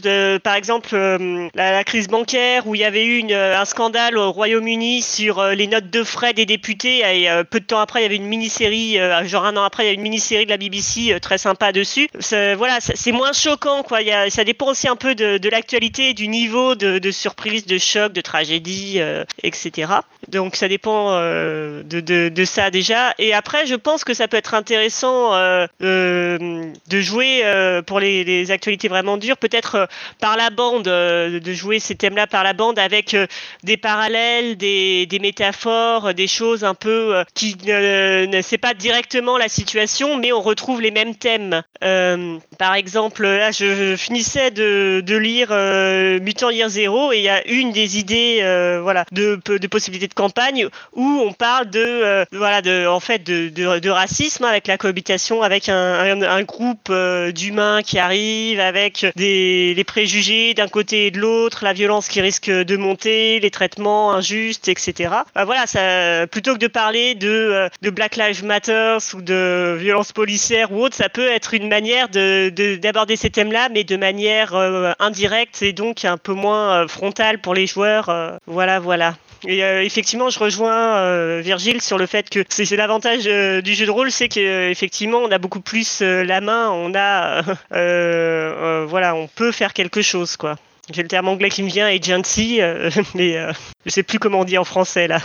par exemple euh, la, crise bancaire où il y avait eu euh, un scandale au Royaume-Uni sur euh, les notes de frais des députés et euh, peu de temps après il y avait une mini-série, euh, genre un an après il y a une mini-série de la BBC euh, très sympa dessus. Voilà, c'est moins choquant quoi. Ça dépend aussi un peu de, de l'actualité, du niveau de, surprise, de choc, de tragédie, euh, etc. Donc ça dépend euh, de, ça déjà. Et après, je pense que ça peut être intéressant euh, euh, de jouer euh, pour les, actualités vraiment dures, peut-être euh, par la bande, euh, de jouer ces thèmes-là par la bande avec euh, des parallèles, des, métaphores, euh, des choses un peu euh, qui ne, ne c'est pas directement la situation, mais on retrouve les mêmes thèmes. Euh, par exemple, là, je, finissais de, lire euh, Mutant Year Zero et il y a une des idées, euh, voilà, de, de possibilités de campagne où on parle de, euh, voilà, de, en fait, de, de, de racisme avec la cohabitation avec un, un, groupe euh, d'humains qui arrivent avec des les préjugés d'un côté et de l'autre, la violence qui risque de monter, les traitements injustes, etc. Bah, voilà, ça, plutôt que de parler de, euh, de Black Lives Matter ou de violence policière ou autre, ça peut être une manière de de- d'aborder ces thèmes-là, mais de manière euh, indirecte et donc un peu moins frontale pour les joueurs. voilà, voilà. Et euh, effectivement, je rejoins euh, Virgile sur le fait que c'est l'avantage euh, du jeu de rôle, c'est qu'effectivement, on a beaucoup plus euh, la main, on a, euh, euh, voilà, on peut faire quelque chose, quoi. J'ai le terme anglais qui me vient, agency, euh, mais euh, je sais plus comment on dit en français là.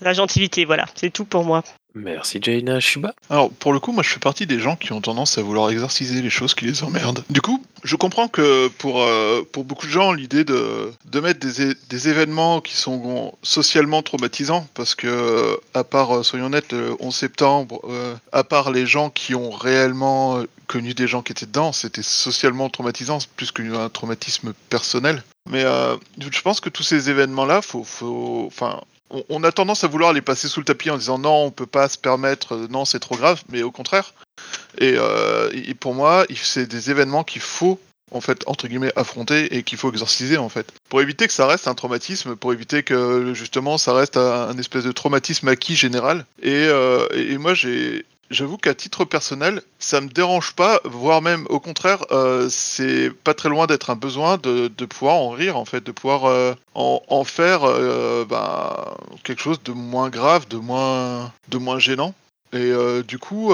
La gentilité, voilà, c'est tout pour moi. Merci Jaina Shuba. Alors, pour le coup, moi, je fais partie des gens qui ont tendance à vouloir exorciser les choses qui les emmerdent. Du coup, je comprends que pour, euh, pour beaucoup de gens, l'idée de, de mettre des, des événements qui sont socialement traumatisants, parce que, euh, à part, euh, soyons honnêtes, le 11 septembre, euh, à part les gens qui ont réellement connu des gens qui étaient dedans, c'était socialement traumatisant, plus qu'un traumatisme personnel. Mais euh, je pense que tous ces événements-là, faut, faut, enfin, on, a tendance à vouloir les passer sous le tapis en disant non, on peut pas se permettre, euh, non, c'est trop grave, mais au contraire. Et, euh, pour moi, c'est des événements qu'il faut en fait entre guillemets affronter et qu'il faut exorciser en fait pour éviter que ça reste un traumatisme pour éviter que justement ça reste un, un espèce de traumatisme acquis général et, euh, et moi j'ai J'avoue qu'à titre personnel, ça me dérange pas, voire même au contraire, euh, c'est pas très loin d'être un besoin de, de pouvoir en rire, en fait, de pouvoir euh, en, en faire euh, bah, quelque chose de moins grave, de moins, de moins gênant. Et du coup,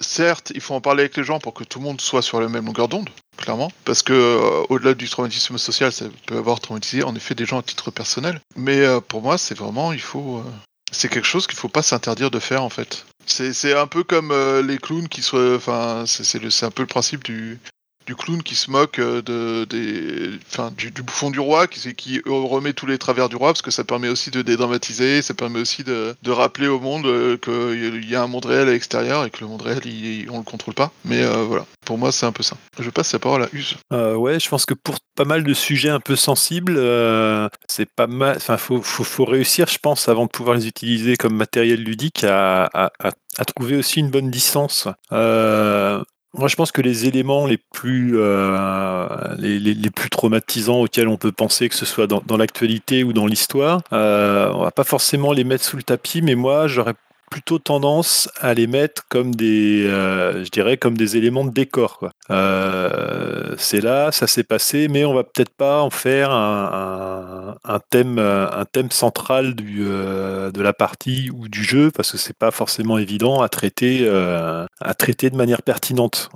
certes, il faut en parler avec les gens pour que tout le monde soit sur la même longueur d'onde, clairement, parce que au-delà du traumatisme social, ça peut avoir traumatisé en effet des gens à titre personnel. Mais pour moi, c'est vraiment, il faut, c'est quelque chose qu'il faut pas s'interdire de faire en fait. C'est un peu comme euh, les clowns qui soient, enfin, c'est un peu le principe du du clown qui se moque euh, de, enfin, du, bouffon du roi, qui, remet tous les travers du roi, parce que ça permet aussi de dédramatiser, ça permet aussi de, rappeler au monde euh, qu'il y a un monde réel à l'extérieur et que le monde réel, il- on le contrôle pas. Mais euh, voilà, pour moi, c'est un peu ça. Je passe la parole à Use. Ouais, je pense que pour pas mal de sujets un peu sensibles, euh, c'est pas mal. Enfin, faut, faut, réussir, je pense, avant de pouvoir les utiliser comme matériel ludique, à, à trouver aussi une bonne distance. Euh, moi, je pense que les éléments les plus, euh, les, plus traumatisants auxquels on peut penser, que ce soit dans, dans l'actualité ou dans l'histoire, euh, on va pas forcément les mettre sous le tapis, mais moi, j'aurais plutôt tendance à les mettre comme des, euh, je dirais, comme des éléments de décor. Euh, c'est là, ça s'est passé, mais on va peut-être pas en faire un, thème, euh, un thème central du, de la partie ou du jeu, parce que c'est pas forcément évident à traiter, à traiter de manière pertinente.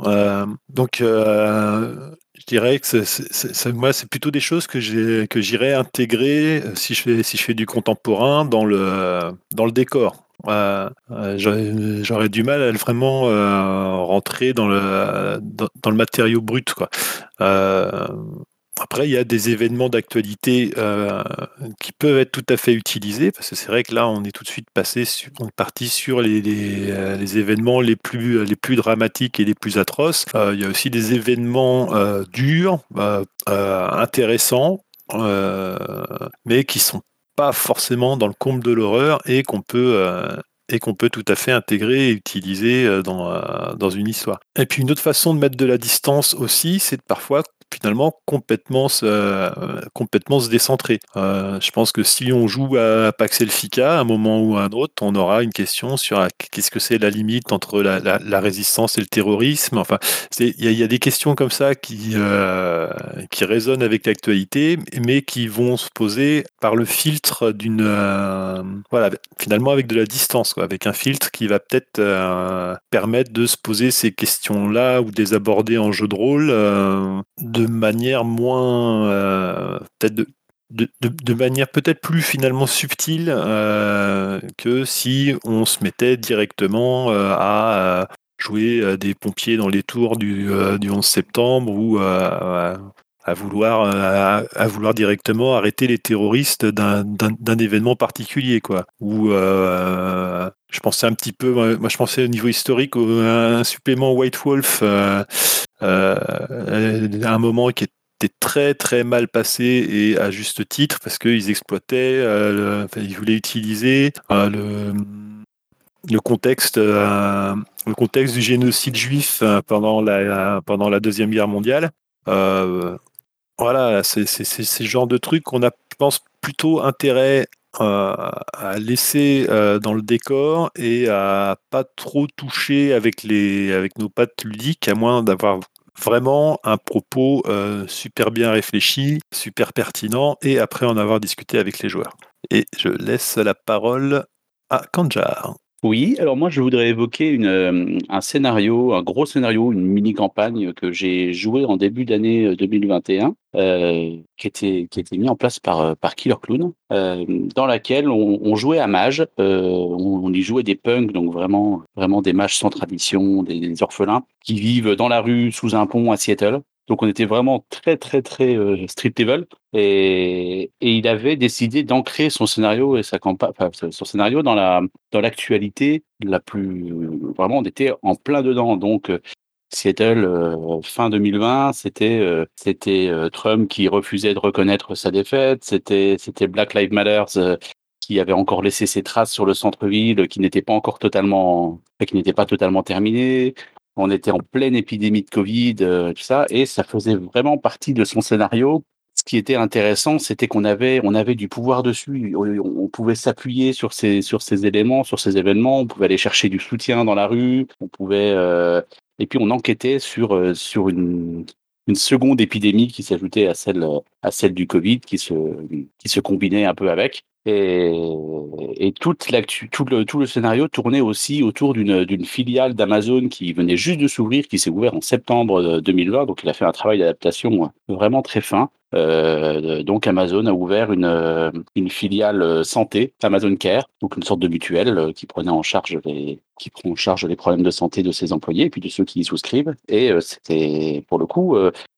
Donc, je dirais que moi, c'est plutôt des choses que que j'irais intégrer si je fais si je fais du contemporain dans le dans le décor. Euh, euh, j'aurais, du mal à vraiment euh, rentrer dans le dans, le matériau brut quoi. Après, il y a des événements d'actualité qui peuvent être tout à fait utilisés, parce que c'est vrai que là, on est tout de suite passé, sur, on est parti sur les, les, les événements les plus, les plus dramatiques et les plus atroces. Il y a aussi des événements durs, euh, intéressants, mais qui sont pas forcément dans le comble de l'horreur et qu'on peut euh, et qu'on peut tout à fait intégrer et utiliser euh, dans, euh, dans une histoire. Et puis une autre façon de mettre de la distance aussi, c'est de parfois finalement complètement se, euh, complètement se décentrer. Euh, je pense que si on joue à Pax Elfica, à un moment ou à un autre, on aura une question sur qu'est-ce que c'est la limite entre la, la- résistance et le terrorisme. Enfin, il y, y a des questions comme ça qui, euh, qui résonnent avec l'actualité, mais qui vont se poser par le filtre d'une, voilà, finalement avec de la distance, avec un filtre qui va peut-être permettre de se poser ces questions-là ou de les aborder en jeu de rôle de manière moins, euh, peut-être de, manière peut-être plus finalement subtile euh, que si on se mettait directement euh, à jouer des pompiers dans les tours du, du 11 septembre ou à vouloir euh, à, vouloir directement arrêter les terroristes d'un- événement particulier quoi ou euh, je pensais un petit peu moi je pensais au niveau historique au- un supplément White Wolf euh, à un moment qui était très très mal passé et à juste titre parce qu'ils exploitaient ils voulaient utiliser le le contexte, le contexte du génocide juif pendant la, pendant la Deuxième Guerre mondiale. Voilà, c'est ce genre de trucs qu'on a, je pense, plutôt intérêt à laisser euh, dans le décor et à pas trop toucher avec, les, avec nos pattes ludiques, à moins d'avoir vraiment un propos euh, super bien réfléchi, super pertinent, et après en avoir discuté avec les joueurs. Et je laisse la parole à Kanjar. Oui, alors moi je voudrais évoquer euh, un scénario, un gros scénario, une mini-campagne que j'ai joué en début d'année euh, 2021, euh, qui, était, qui était mis en place par, euh, Killer Clown, euh, dans laquelle on, jouait à mage, euh, on, on y jouait des punks, donc vraiment, vraiment des mages sans tradition, des, des orphelins, qui vivent dans la rue sous un pont à Seattle. Donc on était vraiment très très très euh, street level et, et il avait décidé d'ancrer son scénario et sa campagne, enfin, son scénario dans la dans l'actualité la plus vraiment on était en plein dedans. Donc euh, Seattle euh, fin 2020 c'était euh, c'était euh, Trump qui refusait de reconnaître sa défaite c'était c'était Black Lives Matter euh, qui avait encore laissé ses traces sur le centre-ville qui n'était pas encore totalement qui n'était pas totalement terminé on était en pleine épidémie de Covid, euh, tout ça, et ça faisait vraiment partie de son scénario. Ce qui était intéressant, c'était qu'on avait, on avait du pouvoir dessus. On, pouvait s'appuyer sur ces, sur ces éléments, sur ces événements. On pouvait aller chercher du soutien dans la rue. On pouvait, euh, et puis on enquêtait sur, euh, sur une, une seconde épidémie qui s'ajoutait à celle, à celle du Covid, qui se, qui se combinait un peu avec. Et, toute l'actu, tout le, tout le scénario tournait aussi autour d'une, d'une filiale d'Amazon qui venait juste de s'ouvrir, qui s'est ouvert en septembre 2020. Donc, il a fait un travail d'adaptation vraiment très fin. Euh, donc Amazon a ouvert une, euh, filiale euh, santé, Amazon Care, donc une sorte de mutuelle qui prenait en charge les qui prend en charge les problèmes de santé de ses employés et puis de ceux qui y souscrivent. Et c'était pour le coup,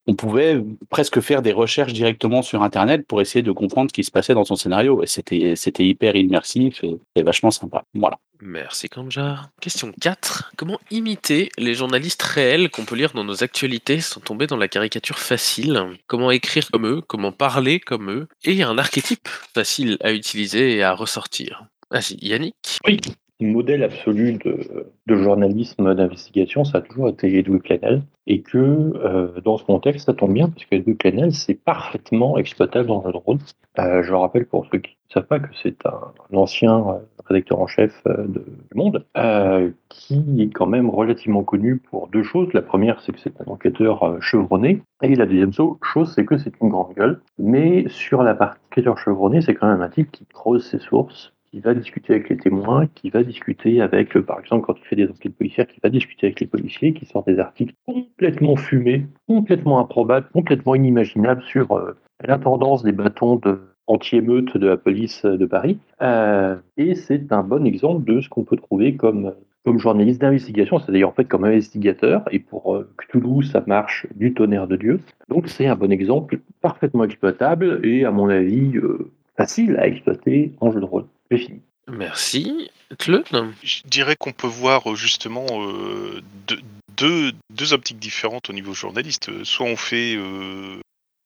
on pouvait presque faire des recherches directement sur Internet pour essayer de comprendre ce qui se passait dans son scénario. Et c'était c'était hyper immersif et vachement sympa. Voilà. Merci Kamjar. Question 4. Comment imiter les journalistes réels qu'on peut lire dans nos actualités sans tomber dans la caricature facile? Comment écrire comme eux Comment parler comme eux Et un archétype facile à utiliser et à ressortir? Vas-y, Yannick. Oui. Le modèle absolu de, journalisme d'investigation, ça a toujours été Edwin Plenel, et que euh, dans ce contexte, ça tombe bien, parce que Edwin Plenel, c'est parfaitement exploitable dans le rôle. Euh, je le rappelle pour ceux qui ne savent pas que c'est un, ancien euh, rédacteur en chef euh, du Monde, euh, qui est quand même relativement connu pour deux choses. La première, c'est que c'est un enquêteur chevronné, et la deuxième chose, c'est que c'est une grande gueule. Mais sur la partie enquêteur chevronné, c'est quand même un type qui creuse ses sources, qui va discuter avec les témoins, qui va discuter avec, par exemple, quand il fait des enquêtes policières, qui va discuter avec les policiers, qui sort des articles complètement fumés, complètement improbables, complètement inimaginables sur euh, la tendance des bâtons de anti-émeute de la police de Paris. Euh, et c'est un bon exemple de ce qu'on peut trouver comme, comme journaliste d'investigation, c'est-à-dire en fait comme investigateur. Et pour euh, Cthulhu, ça marche du tonnerre de Dieu. Donc c'est un bon exemple, parfaitement exploitable et à mon avis euh, facile à exploiter en jeu de rôle. J'ai fini. Merci. Je dirais qu'on peut voir euh, justement euh, deux, deux, deux optiques différentes au niveau journaliste. Soit on fait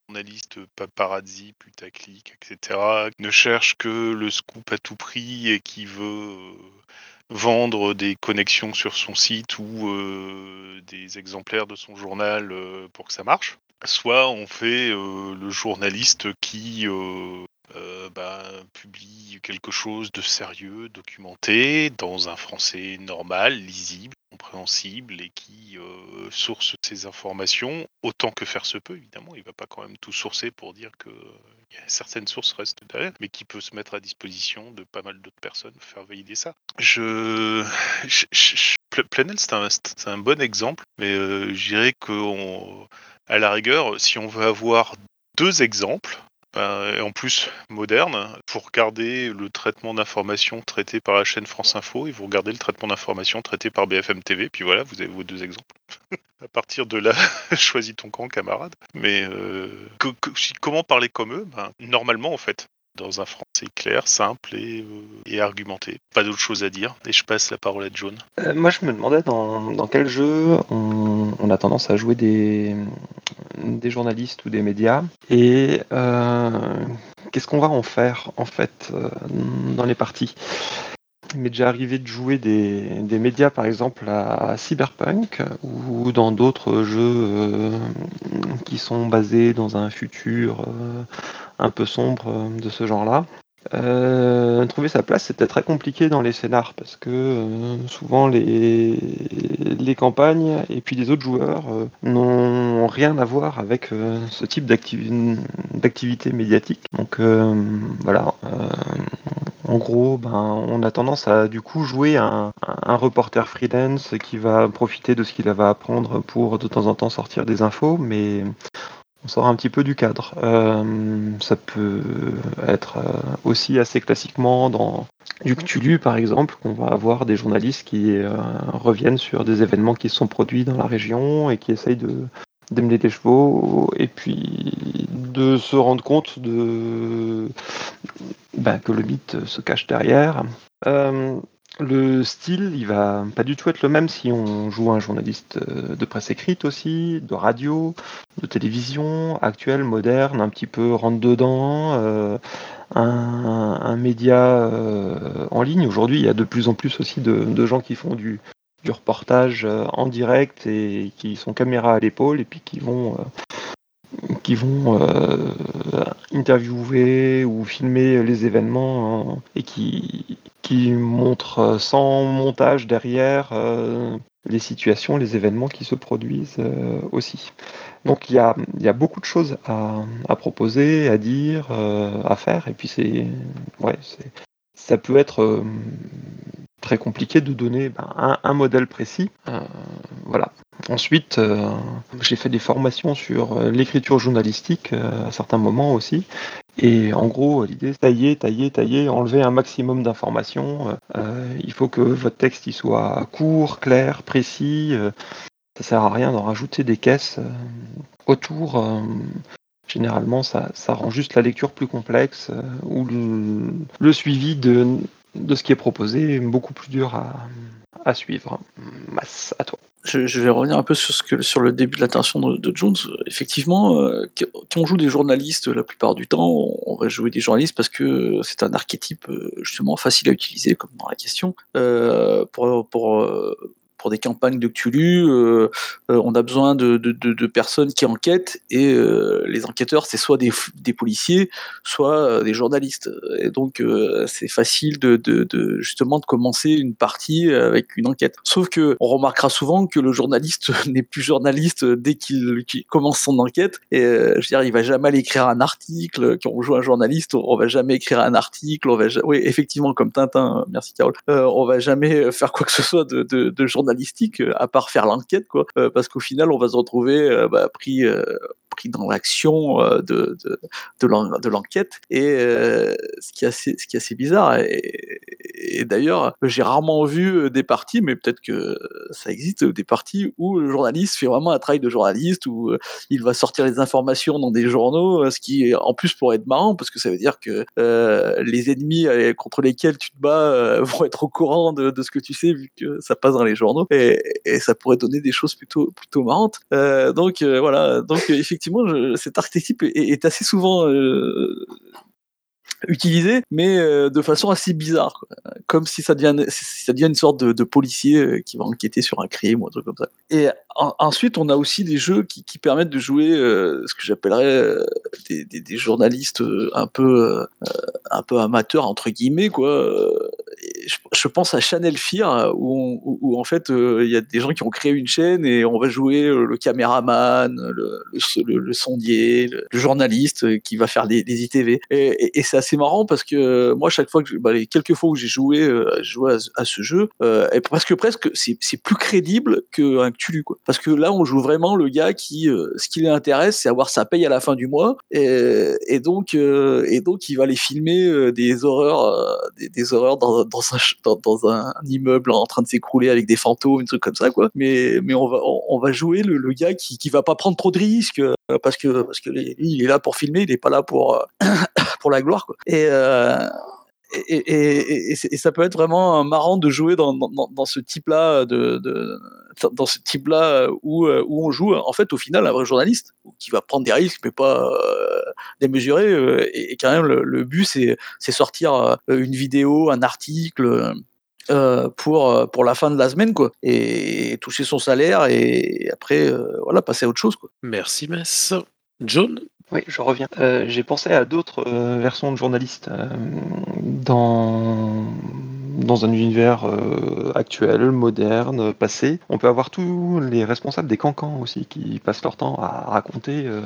euh, journaliste paparazzi, putaclic, etc., ne cherche que le scoop à tout prix et qui veut euh, vendre des connexions sur son site ou euh, des exemplaires de son journal euh, pour que ça marche. Soit on fait euh, le journaliste qui euh, euh, bah, publie quelque chose de sérieux, documenté, dans un français normal, lisible, compréhensible et qui euh, source ses informations autant que faire se peut, évidemment. Il va pas quand même tout sourcer pour dire que euh, certaines sources restent derrière, mais qui peut se mettre à disposition de pas mal d'autres personnes, faire valider ça. Je, c'est un, bon exemple, mais euh, je dirais qu'on, à la rigueur, si on veut avoir deux exemples, et en plus moderne, pour regarder le traitement d'informations traité par la chaîne France Info et vous regardez le traitement d'informations traité par BFM TV, puis voilà, vous avez vos deux exemples. à partir de là, choisis ton camp, camarade. Mais euh, comment parler comme eux? Ben, Normalement, en fait, dans un français clair, simple et, euh, et argumenté. Pas d'autre chose à dire. Et je passe la parole à John. Euh, moi, je me demandais dans, quel jeu on, a tendance à jouer des, journalistes ou des médias et euh, qu'est-ce qu'on va en faire en fait dans les parties? Il m'est déjà arrivé de jouer des, médias par exemple à Cyberpunk ou dans d'autres jeux qui sont basés dans un futur un peu sombre euh, de ce genre-là. Euh, trouver sa place, c'était très compliqué dans les scénars parce que euh, souvent les, les campagnes et puis les autres joueurs n'ont rien à voir avec ce type d'activi- d'activité médiatique. Donc voilà, en gros, ben, on a tendance à du coup jouer un, un reporter freelance qui va profiter de ce qu'il va apprendre pour de temps en temps sortir des infos, mais on sort un petit peu du cadre. Euh, ça peut être euh, aussi assez classiquement dans du par exemple, qu'on va avoir des journalistes qui euh, reviennent sur des événements qui se sont produits dans la région et qui essayent de d'amener des chevaux et puis de se rendre compte ben, que le mythe se cache derrière. Le style, il va pas du tout être le même si on joue un journaliste euh, de presse écrite aussi, de radio, de télévision, actuel, moderne, un petit peu rentre dedans, euh, un, média euh, en ligne. Aujourd'hui, il y a de plus en plus aussi de, gens qui font du, reportage en direct et qui sont caméra à l'épaule et puis qui vont qui vont interviewer ou filmer les événements et qui, qui montrent euh, sans montage derrière euh, les situations, les événements qui se produisent euh, aussi. Donc il y a, beaucoup de choses à, proposer, à dire, à faire, et puis c'est, ouais, ça peut être très compliqué de donner ben, un, modèle précis. Voilà. Ensuite, j'ai fait des formations sur l'écriture journalistique à certains moments aussi. Et en gros, l'idée, tailler, tailler, tailler, enlever un maximum d'informations. Euh, il faut que votre texte il soit court, clair, précis. euh, ça sert à rien d'en rajouter des caisses euh, autour. euh, généralement, ça, ça rend juste la lecture plus complexe euh, ou le suivi de, de ce qui est proposé beaucoup plus dur à, à suivre. Masse, à toi. Je, vais revenir un peu sur, ce que, sur le début de l'intention de, Jones. Effectivement, euh, qu- quand on joue des journalistes, la plupart du temps, on, va jouer des journalistes parce que c'est un archétype euh, justement facile à utiliser, comme dans la question. Euh, pour, pour, pour des campagnes de Cthulhu, euh, euh, on a besoin de, personnes qui enquêtent et euh, les enquêteurs, c'est soit des, policiers, soit des journalistes. Et donc, c'est facile de, justement de commencer une partie avec une enquête. Sauf que on remarquera souvent que le journaliste n'est plus journaliste dès qu'il commence son enquête. Et je veux dire, il va jamais aller écrire un article. Quand on joue un journaliste, on va jamais écrire un article. On va oui, effectivement, comme Tintin. Merci Carole. Euh, on va jamais faire quoi que ce soit de, de, de journalistique euh, à part faire l'enquête, quoi. Euh, parce qu'au final, on va se retrouver euh, bah, pris. pris dans l'action de, de, de l'en- de l'enquête et ce qui est assez ce qui est assez bizarre et, d'ailleurs j'ai rarement vu des parties mais peut-être que ça existe des parties où le journaliste fait vraiment un travail de journaliste où il va sortir les informations dans des journaux ce qui en plus pourrait être marrant parce que ça veut dire que les ennemis contre lesquels tu te bats vont être au courant de ce que tu sais vu que ça passe dans les journaux et, ça pourrait donner des choses plutôt plutôt marrantes euh, donc euh, voilà donc euh, effectivement cet archétype est, assez souvent utilisé, mais de façon assez bizarre, comme si ça devient, une sorte de, policier qui va enquêter sur un crime ou un truc comme ça. Et en- ensuite, on a aussi des jeux qui, permettent de jouer ce que j'appellerais des, journalistes un peu, un peu amateurs entre guillemets, quoi. Je, pense à Channel Fear où, on- où- en fait euh, il y a des gens qui ont créé une chaîne et on va jouer euh, le caméraman, le, le, le- sondier, le, journaliste euh, qui va faire des, ITV. Et, c'est assez marrant parce que moi chaque fois que bah, quelques fois où j'ai joué, à, ce- jeu, euh, parce que presque c'est plus crédible qu'un Cthulhu quoi. Parce que là on joue vraiment le gars qui ce qui l'intéresse c'est avoir sa paye à la fin du mois et, donc et donc il va aller filmer des horreurs des, des horreurs dans, dans un ch- dans, dans un immeuble en train de s'écrouler avec des fantômes un truc comme ça quoi. Mais mais on va on, va jouer le, le gars qui qui va pas prendre trop de risques euh, parce que parce que il est là pour filmer, il est pas là pour euh, pour la gloire quoi. Et euh, et, ça peut être vraiment marrant de jouer dans, ce type-là de, dans ce type-là où, euh, on joue. En fait au final un vrai journaliste qui va prendre des risques mais pas euh, démesurés euh, et, quand même le, but c'est sortir euh, une vidéo un article euh, pour euh, pour la fin de la semaine quoi et toucher son salaire et après euh, voilà passer à autre chose quoi. Merci, Mess. John? Oui, je reviens. Euh, J'ai pensé à d'autres euh, versions de journalistes euh, dans, dans un univers euh, actuel, moderne, passé. On peut avoir tous les responsables des cancans aussi qui passent leur temps à raconter euh,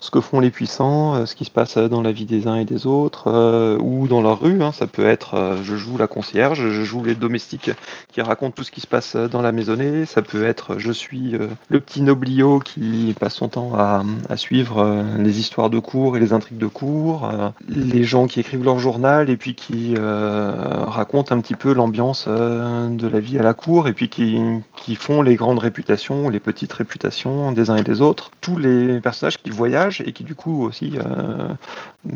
ce que font les puissants, euh, ce qui se passe dans la vie des uns et des autres, ou dans leur rue. hein. Ça peut être je joue la concierge, je joue les domestiques qui racontent tout ce qui se passe dans la maisonnée. Ça peut être je suis le petit noblio qui passe son temps à, suivre les histoires de cours et les intrigues de cours, les gens qui écrivent leur journal et puis qui racontent un petit peu l'ambiance euh, de la vie à la cour et puis qui, qui font les grandes réputations, les petites réputations des uns et des autres. Tous les personnages qui voyagent et qui du coup aussi euh,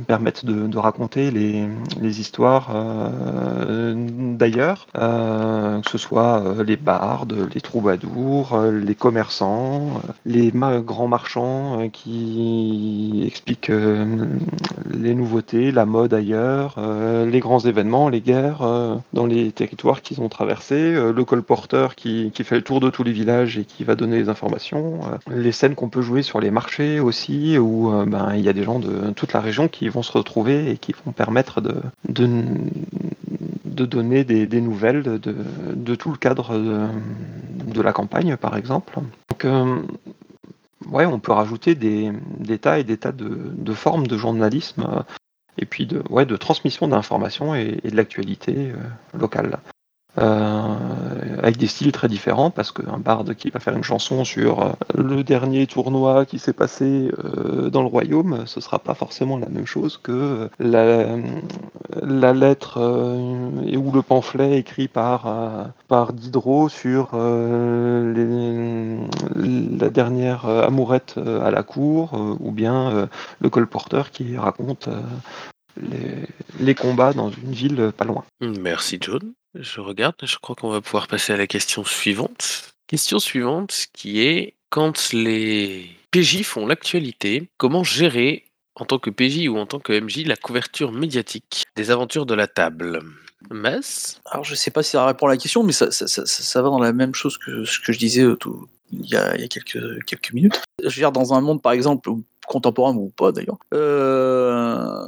permettent de, raconter les, les histoires euh, d'ailleurs, que ce soit les bardes, les troubadours, les commerçants, les grands marchands qui expliquent les nouveautés, la mode ailleurs, les grands événements, les guerres les territoires qu'ils ont traversés, euh, le colporteur qui, fait le tour de tous les villages et qui va donner les informations, euh, les scènes qu'on peut jouer sur les marchés aussi, où euh, ben, il y a des gens de toute la région qui vont se retrouver et qui vont permettre de, donner des, nouvelles de, tout le cadre de, la campagne, par exemple. Donc, ouais, on peut rajouter des, des tas et des tas de, formes de journalisme et puis de, transmission d'informations et, et de l'actualité euh, locale. Euh, avec des styles très différents, parce qu'un barde qui va faire une chanson sur euh, le dernier tournoi qui s'est passé euh, dans le royaume, ce sera pas forcément la même chose que la, lettre ou le pamphlet écrit par, par Diderot sur la dernière amourette à la cour, ou bien le colporteur qui raconte les, les combats dans une ville pas loin. Merci John. Je regarde, je crois qu'on va pouvoir passer à la question suivante. Question suivante qui est quand les PJ font l'actualité, comment gérer en tant que PJ ou en tant que MJ la couverture médiatique des aventures de la table? Mas? Alors, je sais pas si ça répond à la question, mais ça, va dans la même chose que ce que je disais tout, il y a, quelques, quelques minutes. Je veux dire, dans un monde, par exemple, contemporain ou pas d'ailleurs, euh,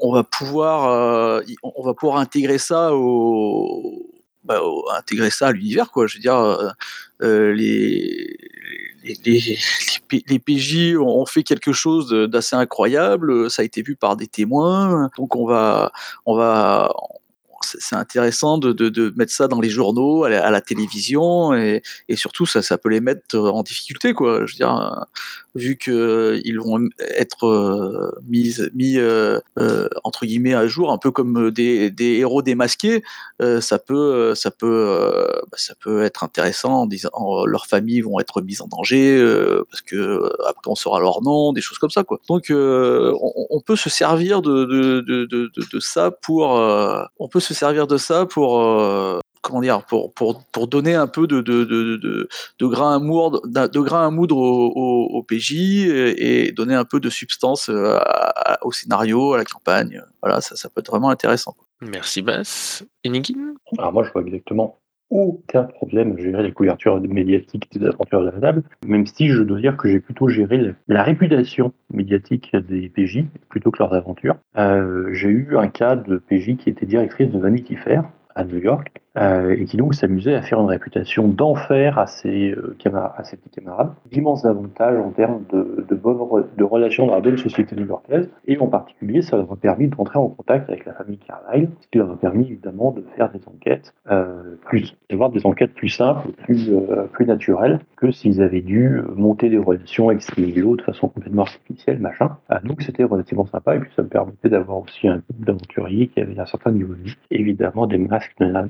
on, va pouvoir, euh, on va pouvoir intégrer ça au, bah, au- intégrer ça à l'univers, quoi. Je veux dire, euh, les, les, les, PJ ont fait quelque chose d'assez incroyable. Ça a été vu par des témoins, donc on va, on va, c'est intéressant de, de, mettre ça dans les journaux, à la, télévision, et, surtout ça, ça peut les mettre en difficulté, quoi. Je veux dire, euh, vu que ils vont être euh, mis, euh, euh, entre guillemets à jour, un peu comme des, héros démasqués, euh, ça peut, euh, ça peut, euh, bah, ça peut être intéressant. En disant, en- leurs familles vont être mises en danger euh, parce que euh, après on saura leur nom, des choses comme ça, quoi. Donc euh, on, peut se servir de, de, ça pour, euh, on peut servir de ça pour euh, comment dire pour, pour, pour donner un peu de, de, de, de, de grain à moudre de, grain à moudre au, au, au PJ et, et donner un peu de substance euh, à- à- au scénario à la campagne. Voilà ça, ça peut être vraiment intéressant. Merci Mas. Enigin Alors moi, je vois exactement aucun problème à gérer les couvertures médiatiques des aventures de la table, même si je dois dire que j'ai plutôt géré la, la réputation médiatique des PJ plutôt que leurs aventures. Euh, j'ai eu un cas de PJ qui était directrice de Vanity Fair à New York euh, et qui donc s'amusait à faire une réputation d'enfer à ses, euh, à ses petits camarades. D'immenses avantages en termes de, de, de relations dans la belle société new-yorkaise et en particulier ça leur a permis d'entrer en contact avec la famille Carlyle, ce qui leur a permis évidemment de faire des enquêtes euh, plus, d'avoir des enquêtes plus simples, plus, euh, plus naturelles que s'ils avaient dû monter des relations avec de façon complètement artificielle, machin. Ah, donc c'était relativement sympa et puis ça me permettait d'avoir aussi un groupe d'aventuriers qui avait un certain niveau de vie, évidemment des masques de la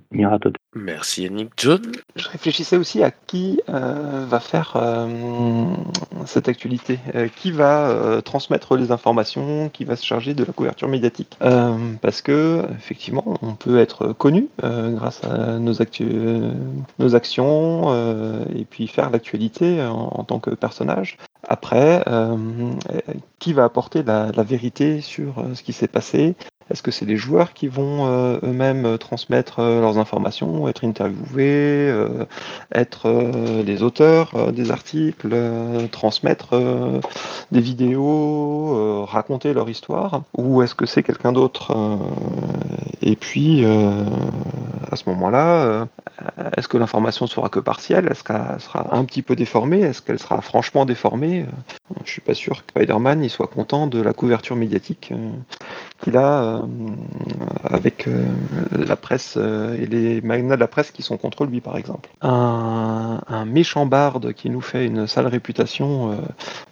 Merci Yannick. John? Je réfléchissais aussi à qui euh, va faire euh, cette actualité, euh, qui va euh, transmettre les informations, qui va se charger de la couverture médiatique. Euh, parce que effectivement, on peut être connu euh, grâce à nos, actu- euh, nos actions euh, et puis faire l'actualité en, en tant que personnage. Après, euh, qui va apporter la, la vérité sur ce qui s'est passé Est-ce que c'est les joueurs qui vont euh, eux-mêmes euh, transmettre euh, leurs informations, être interviewés, être les auteurs des articles, transmettre des vidéos, raconter leur histoire? Ou est-ce que c'est quelqu'un d'autre Et puis, à ce moment-là, est-ce que l'information sera que partielle? Est-ce qu'elle sera un petit peu déformée? Est-ce qu'elle sera franchement déformée? Je suis pas sûr que Spider-Man soit content de la couverture médiatique qu'il a euh, avec euh, la presse euh, et les magnats de la presse qui sont contre lui, par exemple. Un, méchant barde qui nous fait une sale réputation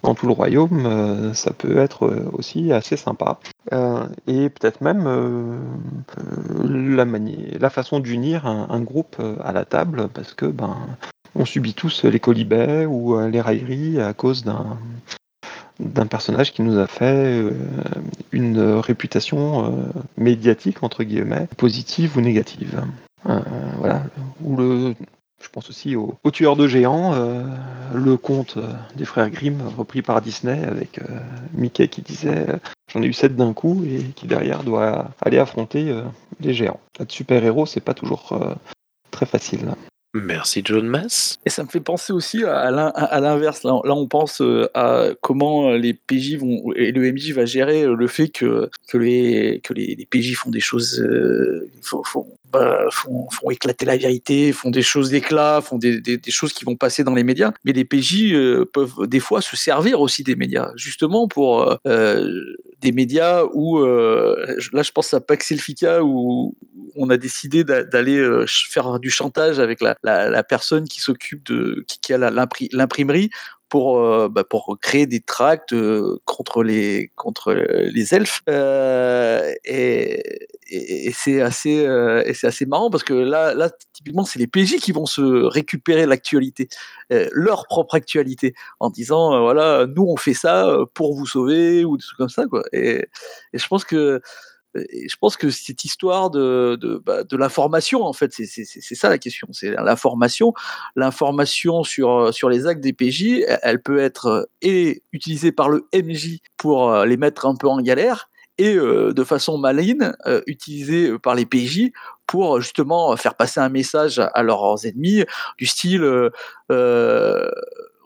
dans tout le royaume, ça peut être aussi assez sympa. Et peut-être même euh, la, façon d'unir un, groupe à la table, parce que ben on subit tous les colibets ou les railleries à cause d'un d'un personnage qui nous a fait euh, une réputation euh, médiatique entre guillemets positive ou négative. Euh, voilà. Ou je pense aussi au, tueur de géants, le conte des frères Grimm repris par Disney avec Mickey qui disait j'en ai eu sept d'un coup et qui derrière doit aller affronter les géants. Être super héros c'est pas toujours très facile. Merci John Mass. Et ça me fait penser aussi à l'in- à l'inverse. Là, on pense euh, à comment euh, les PJ vont et le MJ va gérer euh, le fait que que les PJ font des choses bah, font, éclater la vérité, font des choses d'éclat, font des, choses qui vont passer dans les médias. Mais les PJ peuvent des fois se servir aussi des médias, justement pour des médias où, là je pense à Paxilfica, où on a décidé d'a- d'aller euh, faire du chantage avec la, personne qui s'occupe de, qui, a l'imprimerie pour, euh, bah, pour créer des tracts euh, contre les contre les elfes. Et, c'est assez c'est assez marrant parce que là typiquement c'est les PJ qui vont se récupérer l'actualité leur propre actualité en disant voilà nous on fait ça pour vous sauver ou des trucs comme ça quoi. Et je pense que je pense que cette histoire de, de, bah, l'information, en fait, c'est ça la question. C'est l'information. L'information sur, sur les actes des PJ, elle, peut être euh, et utilisée par le MJ pour euh, les mettre un peu en galère, et euh, de façon maligne, euh, utilisée par les PJ pour euh, justement faire passer un message à, leurs ennemis, du style euh, euh,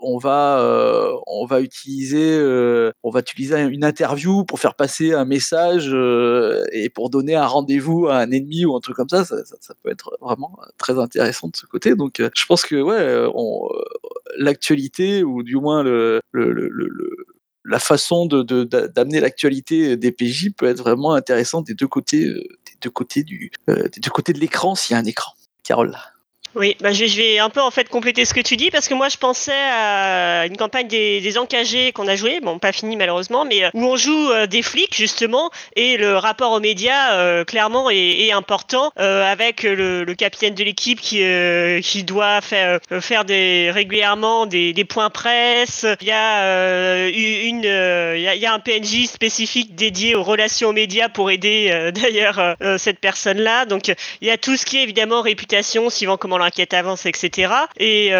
on va euh, on va utiliser euh, on va utiliser une interview pour faire passer un message euh, et pour donner un rendez-vous à un ennemi ou un truc comme ça. Ça, peut être vraiment très intéressant de ce côté. Donc je pense que ouais l'actualité ou du moins le, la façon de de- d'a- d'amener l'actualité des PJ peut être vraiment intéressante des deux côtés des deux côtés du des deux côtés de l'écran s'il y a un écran. Carole Oui, bah je, vais, un peu en fait compléter ce que tu dis parce que moi je pensais à une campagne des, des encagés qu'on a joué, bon pas fini malheureusement, mais euh, où on joue euh, des flics justement et le rapport aux médias euh, clairement est, important avec le, capitaine de l'équipe qui qui doit faire faire régulièrement des, points presse. Il y a une il y, a, un PNJ spécifique dédié aux relations aux médias pour aider d'ailleurs cette personne là. Donc il y a tout ce qui est évidemment réputation, suivant comment l'enquête avance, etc. Et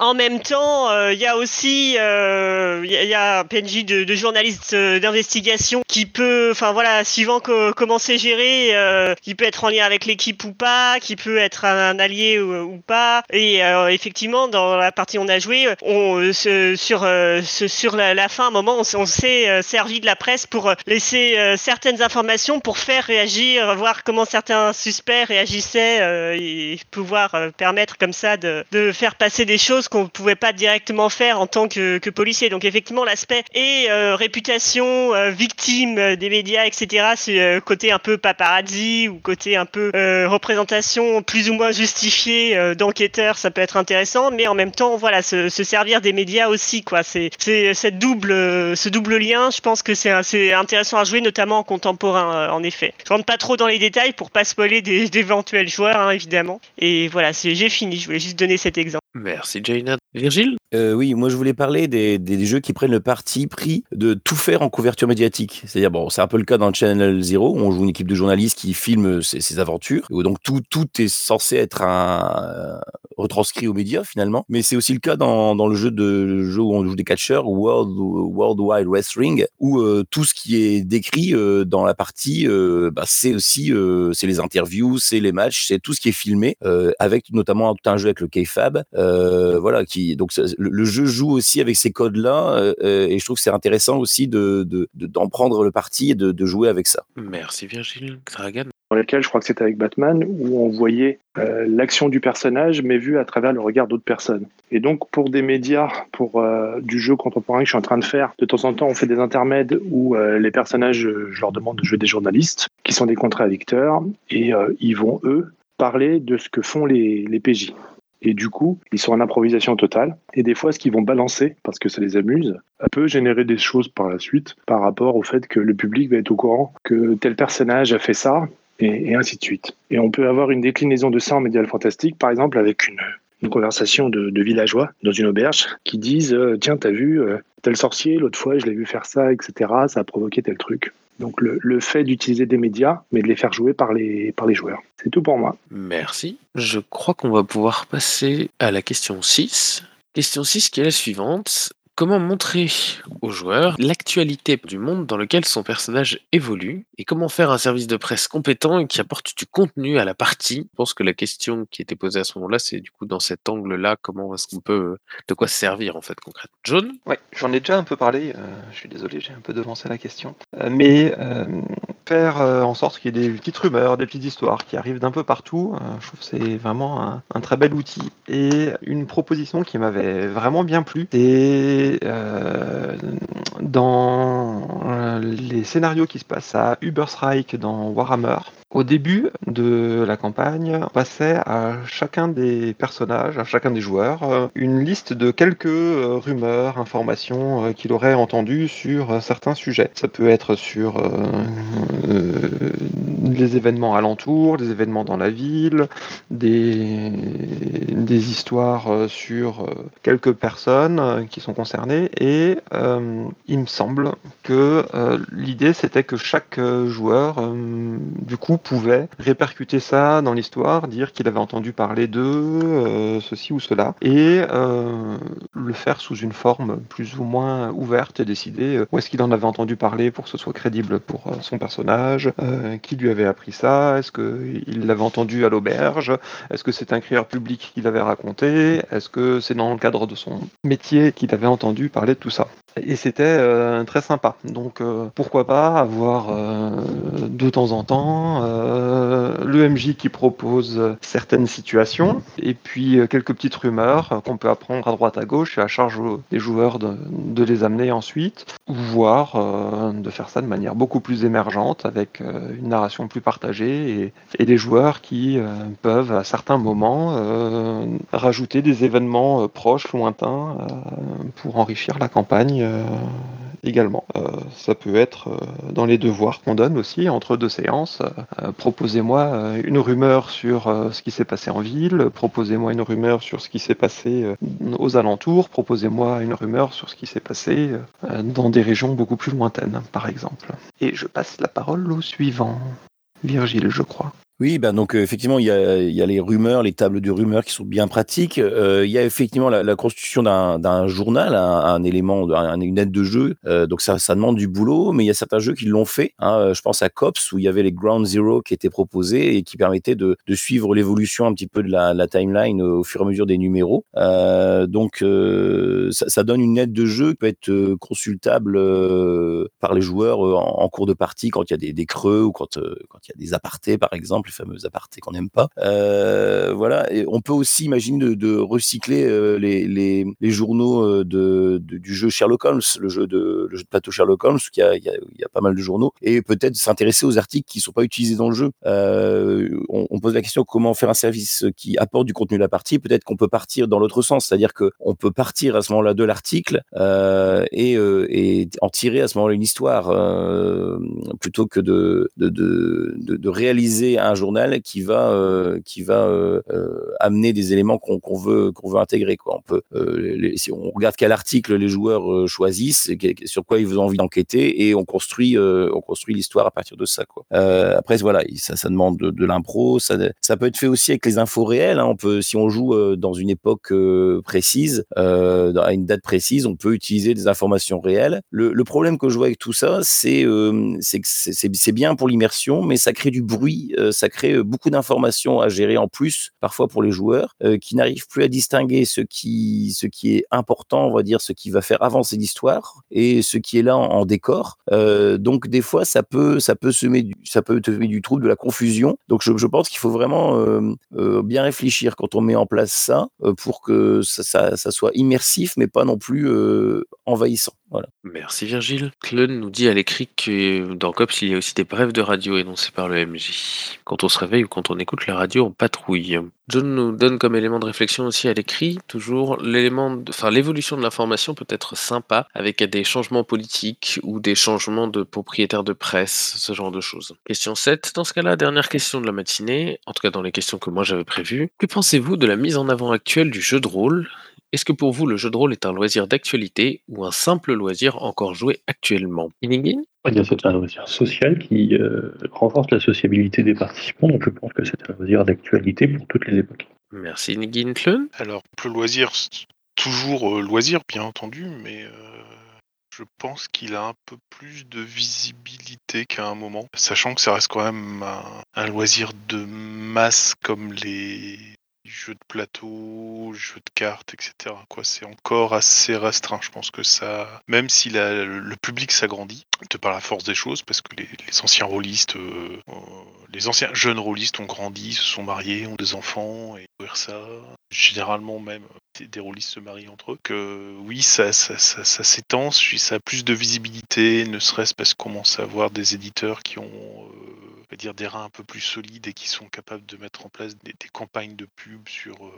en même temps, euh, il y a aussi euh, il y, a- il y a un PNJ de, de journaliste euh, d'investigation qui peut, enfin voilà, suivant co- comment c'est géré, euh, qui peut être en lien avec l'équipe ou pas, qui peut être un, allié ou, pas. Et euh, effectivement, dans la partie où on a joué, on euh, sur euh, sur la, fin, à un moment, on, s'est euh, servi de la presse pour euh, laisser euh, certaines informations pour faire réagir, voir comment certains suspects réagissaient euh, et pouvoir euh, permettre comme ça de faire passer des choses qu'on ne pouvait pas directement faire en tant que, policier. Donc effectivement, l'aspect et euh, réputation, euh, victime euh, des médias, etc. C'est côté un peu paparazzi ou côté un peu représentation plus ou moins justifiée d'enquêteurs, ça peut être intéressant. Mais en même temps, voilà, se, se servir des médias aussi, quoi. C'est cette double, ce double lien. Je pense que c'est intéressant à jouer, notamment en contemporain, en effet. Je rentre pas trop dans les détails pour pas spoiler d'éventuels joueurs, hein, évidemment. Et voilà, j'ai fini. Je voulais juste donner cet exemple. Merci Jaina. Virgile? Euh, oui, moi je voulais parler des, des- jeux qui prennent le parti pris de tout faire en couverture médiatique. C'est-à-dire, bon, c'est un peu le cas dans Channel Zero, où on joue une équipe de journalistes qui filme ses, aventures, où donc tout, tout est censé être un, euh, retranscrit aux médias finalement. Mais c'est aussi le cas dans, dans le jeu de jeu où on joue des catcheurs, World, World Wide Wrestling, où euh, tout ce qui est décrit euh, dans la partie, bah, c'est aussi c'est les interviews, c'est les matchs, c'est tout ce qui est filmé, avec notamment un jeu avec le K-Fab, voilà, qui donc ça- le, le jeu joue aussi avec ces codes-là, euh, euh, et je trouve que c'est intéressant aussi de de- de- d'en prendre le parti et de, de jouer avec ça. Merci Virgile. Dragan dans lequel je crois que c'était avec Batman, où on voyait euh, l'action du personnage, mais vue à travers le regard d'autres personnes. Et donc, pour des médias, pour euh, du jeu contemporain que je suis en train de faire, de temps en temps, on fait des intermèdes où euh, les personnages, je leur demande de jouer des journalistes, qui sont des contradicteurs, et euh, ils vont, eux, parler de ce que font les, les PJ. Et du coup, ils sont en improvisation totale. Et des fois, ce qu'ils vont balancer, parce que ça les amuse, peut générer des choses par la suite, par rapport au fait que le public va être au courant que tel personnage a fait ça, et, ainsi de suite. Et on peut avoir une déclinaison de ça en médial fantastique, par exemple avec une, une conversation de, de villageois dans une auberge qui disent euh, Tiens, t'as vu euh, tel sorcier, l'autre fois je l'ai vu faire ça, etc. Ça a provoqué tel truc. Donc le, le fait d'utiliser des médias, mais de les faire jouer par les, par les joueurs. C'est tout pour moi. Merci. Je crois qu'on va pouvoir passer à la question 6. Question 6 qui est la suivante. Comment montrer aux joueurs l'actualité du monde dans lequel son personnage évolue et comment faire un service de presse compétent et qui apporte du contenu à la partie? Je pense que la question qui était posée à ce moment-là, c'est du coup dans cet angle-là, comment est-ce qu'on peut, de quoi se servir en fait concrètement John Ouais, j'en ai déjà un peu parlé. euh, je suis désolé, j'ai un peu devancé la question. Euh, mais euh, faire euh, en sorte qu'il y ait des petites rumeurs, des petites histoires qui arrivent d'un peu partout. euh, je trouve que c'est vraiment un, très bel outil. Et une proposition qui m'avait vraiment bien plu, c'est euh, dans les scénarios qui se passent à Uberstrike dans Warhammer. Au début de la campagne, on passait à chacun des personnages, à chacun des joueurs, euh, une liste de quelques euh, rumeurs, informations euh, qu'il aurait entendues sur certains sujets. Ça peut être sur les événements alentours, les événements dans la ville, des, histoires sur quelques personnes qui sont concernées. Et il me semble que l'idée c'était que chaque joueur, du coup, pouvait répercuter ça dans l'histoire, dire qu'il avait entendu parler d'eux, euh, ceci ou cela, et euh, le faire sous une forme plus ou moins ouverte et décider euh, où est-ce qu'il en avait entendu parler pour que ce soit crédible pour son personnage, qui lui avait appris ça, est-ce qu'il l'avait entendu à l'auberge, est-ce que c'est un crieur public qui l'avait raconté, est-ce que c'est dans le cadre de son métier qu'il avait entendu parler de tout ça. Et c'était très sympa. Donc pourquoi pas avoir de temps en temps euh, le MJ qui propose certaines situations et puis euh, quelques petites rumeurs euh, qu'on peut apprendre à droite à gauche et à charge des joueurs de, les amener ensuite, voire euh, de faire ça de manière beaucoup plus émergente avec euh, une narration plus partagée et, des joueurs qui euh, peuvent à certains moments euh, rajouter des événements euh, proches, lointains euh, pour enrichir la campagne euh, également. Euh, ça peut être euh, dans les devoirs qu'on donne aussi entre deux séances. Euh, proposez-moi une rumeur sur ce qui s'est passé en ville, proposez-moi une rumeur sur ce qui s'est passé aux alentours, proposez-moi une rumeur sur ce qui s'est passé dans des régions beaucoup plus lointaines, par exemple. Et je passe la parole au suivant. Virgile, je crois. Oui, ben donc euh, effectivement, il y a, il y a les rumeurs, les tables de rumeurs qui sont bien pratiques. Euh, il y a effectivement la, la constitution d'un journal, un, un élément, un- une aide de jeu. Euh, donc ça, ça demande du boulot, mais il y a certains jeux qui l'ont fait. hein. Euh, Je pense à Cops où il y avait les Ground Zero qui étaient proposés et qui permettaient de, de suivre l'évolution un petit peu de la, la timeline au fur et à mesure des numéros. Euh, donc euh, ça, ça donne une aide de jeu qui peut être euh, consultable euh, par les joueurs euh, en, en cours de partie quand il y a des, des creux ou quand euh, quand il y a des apartés par exemple, fameux apartés qu'on n'aime pas. Euh, voilà. On peut aussi imaginer de, recycler euh, les, journaux euh, du jeu Sherlock Holmes, le jeu de plateau Sherlock Holmes, qui il y a, pas mal de journaux, et peut-être s'intéresser aux articles qui sont pas utilisés dans le jeu. On, pose la question comment faire un service qui apporte du contenu de la partie. Peut-être qu'on peut partir dans l'autre sens, c'est-à-dire que on peut partir à ce moment-là de l'article et, en tirer à ce moment-là une histoire plutôt que de, de réaliser un journal qui va euh, qui va euh, euh, amener des éléments qu'on qu'on veut qu'on veut intégrer quoi. On peut si on regarde quel article les joueurs choisissent, sur quoi ils ont envie d'enquêter et on construit on construit l'histoire à partir de ça quoi. Après voilà, ça ça demande de, l'impro, ça ça peut être fait aussi avec les infos réelles. hein. On peut si on joue dans une époque précise, à une date précise, on peut utiliser des informations réelles. Le, problème que je vois avec tout ça, c'est euh, c'est bien pour l'immersion, mais ça crée du bruit, crée euh, beaucoup d'informations à gérer en plus, parfois pour les joueurs, euh, qui n'arrivent plus à distinguer ce qui, ce qui est important, on va dire, ce qui va faire avancer l'histoire et ce qui est là en, décor. Euh, donc des fois, ça peut, ça peut semer, du, ça peut te semer du trouble, de la confusion. Donc je, pense qu'il faut vraiment bien réfléchir quand on met en place ça pour que ça, ça, soit immersif, mais pas non plus envahissant. Merci Virgile. Clun nous dit à l'écrit que dans Cops, il y a aussi des brèves de radio énoncées par le MJ. Quand on se réveille ou quand on écoute la radio, on patrouille. John nous donne comme élément de réflexion aussi à l'écrit, toujours l'élément, enfin l'évolution de l'information peut être sympa avec des changements politiques ou des changements de propriétaires de presse, ce genre de choses. Question 7, dans ce cas-là, dernière question de la matinée, en tout cas dans les questions que moi j'avais prévues. Que pensez-vous de la mise en avant actuelle du jeu de rôle? Est-ce que pour vous, le jeu de rôle est un loisir d'actualité ou un simple loisir encore joué actuellement? Inigine Eh c'est un loisir social qui euh, renforce la sociabilité des participants, donc je pense que c'est un loisir d'actualité pour toutes les époques. Merci Tlun. Alors, le loisir, c'est toujours euh, loisir, bien entendu, mais euh, je pense qu'il a un peu plus de visibilité qu'à un moment, sachant que ça reste quand même un, un loisir de masse comme les jeux de plateau, jeux de cartes, etc. Quoi, c'est encore assez restreint. Je pense que ça, même si la- le public s'agrandit, de par la force des choses, parce que les, anciens rôlistes, euh, euh, les anciens jeunes rôlistes ont grandi, se sont mariés, ont des enfants et ça. Généralement même, des- des rôlistes se marient entre eux. Que oui, ça, ça, ça, ça s'étend, ça a plus de visibilité, ne serait-ce parce qu'on commence à avoir des éditeurs qui ont euh, dire des reins un peu plus solides et qui sont capables de mettre en place des, campagnes de pub sur, euh,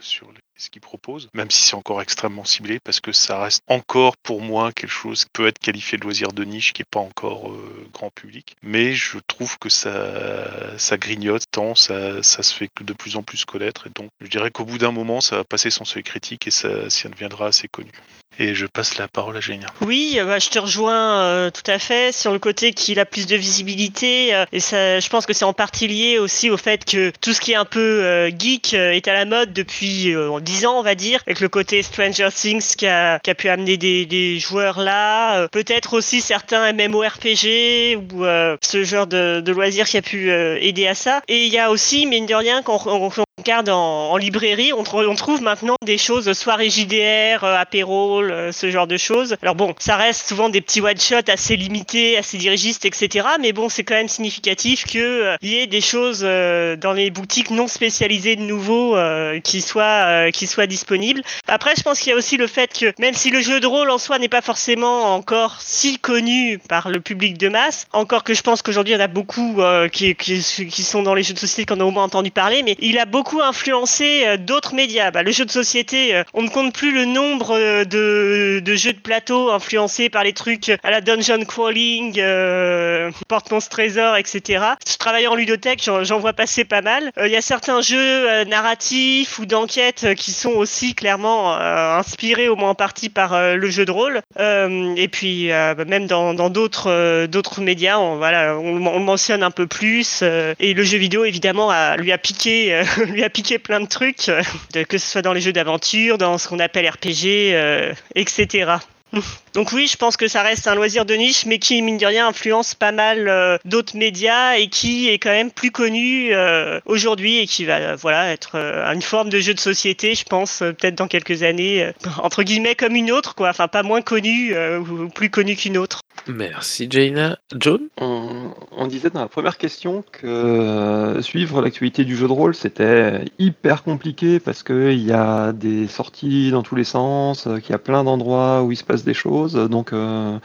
sur les- ce qu'ils proposent, même si c'est encore extrêmement ciblé, parce que ça reste encore pour moi quelque chose qui peut être qualifié de loisir de niche, qui n'est pas encore euh, grand public. Mais je trouve que ça, ça grignote tant, ça, ça se fait de plus en plus connaître, et donc je dirais qu'au bout d'un moment, ça va passer son seuil critique et ça, ça deviendra assez connu. Et je passe la parole à Génia. Oui, euh, bah, je te rejoins euh, tout à fait sur le côté qu'il a plus de visibilité et ça, je pense que c'est en partie lié aussi au fait que tout ce qui est un peu geek est à la mode depuis euh, 10 ans, on va dire, avec le côté Stranger Things qui a, qui a pu amener des, joueurs là, euh, peut-être aussi certains MMORPG ou euh, ce genre de, loisirs qui a pu euh, aider à ça. Et il y a aussi, mine de rien, quand on regarde en, en librairie, on, tr- on trouve maintenant des choses soirée JDR, euh, apéro, euh, ce genre de choses. Alors bon, ça reste souvent des petits one-shots assez limités, assez dirigistes, etc. Mais bon, c'est quand même significatif que euh, y ait des choses euh, dans les boutiques non spécialisées de nouveau euh, qui soient qui soient disponibles. Après, je pense qu'il y a aussi le fait que même si le jeu de rôle en soi n'est pas forcément encore si connu par le public de masse, encore que je pense qu'aujourd'hui il y en a beaucoup qui, qui, qui sont dans les jeux de société qu'on a au moins entendu parler, mais il a beaucoup influencé euh, d'autres médias. Bah, le jeu de société, euh, on ne compte plus le nombre euh, de, de jeux de plateau influencés par les trucs à la dungeon crawling, euh, porte-monstre trésor, etc. Je travaille en ludothèque, j'en vois passer pas mal. Il y a certains jeux narratifs ou d'enquête qui sont aussi clairement euh, inspirés au moins en partie par le jeu de rôle. Et puis bah, même dans d'autres d'autres médias, on, voilà, on, on mentionne un peu plus. et le jeu vidéo évidemment a, lui a piqué lui a piqué plein de trucs, euh, que ce soit dans les jeux d'aventure, dans ce qu'on appelle RPG, euh, etc. Donc oui, je pense que ça reste un loisir de niche, mais qui, mine de rien, influence pas mal euh, d'autres médias et qui est quand même plus connu euh, aujourd'hui et qui va euh, voilà être euh, une forme de jeu de société, je pense, euh, peut-être dans quelques années, euh, entre guillemets comme une autre, quoi. Enfin, pas moins connue euh, ou plus connue qu'une autre. Merci Jaina. John? On, on disait dans la première question que suivre l'actualité du jeu de rôle c'était hyper compliqué parce qu'il y a des sorties dans tous les sens, qu'il y a plein d'endroits où il se passe des choses. Donc euh,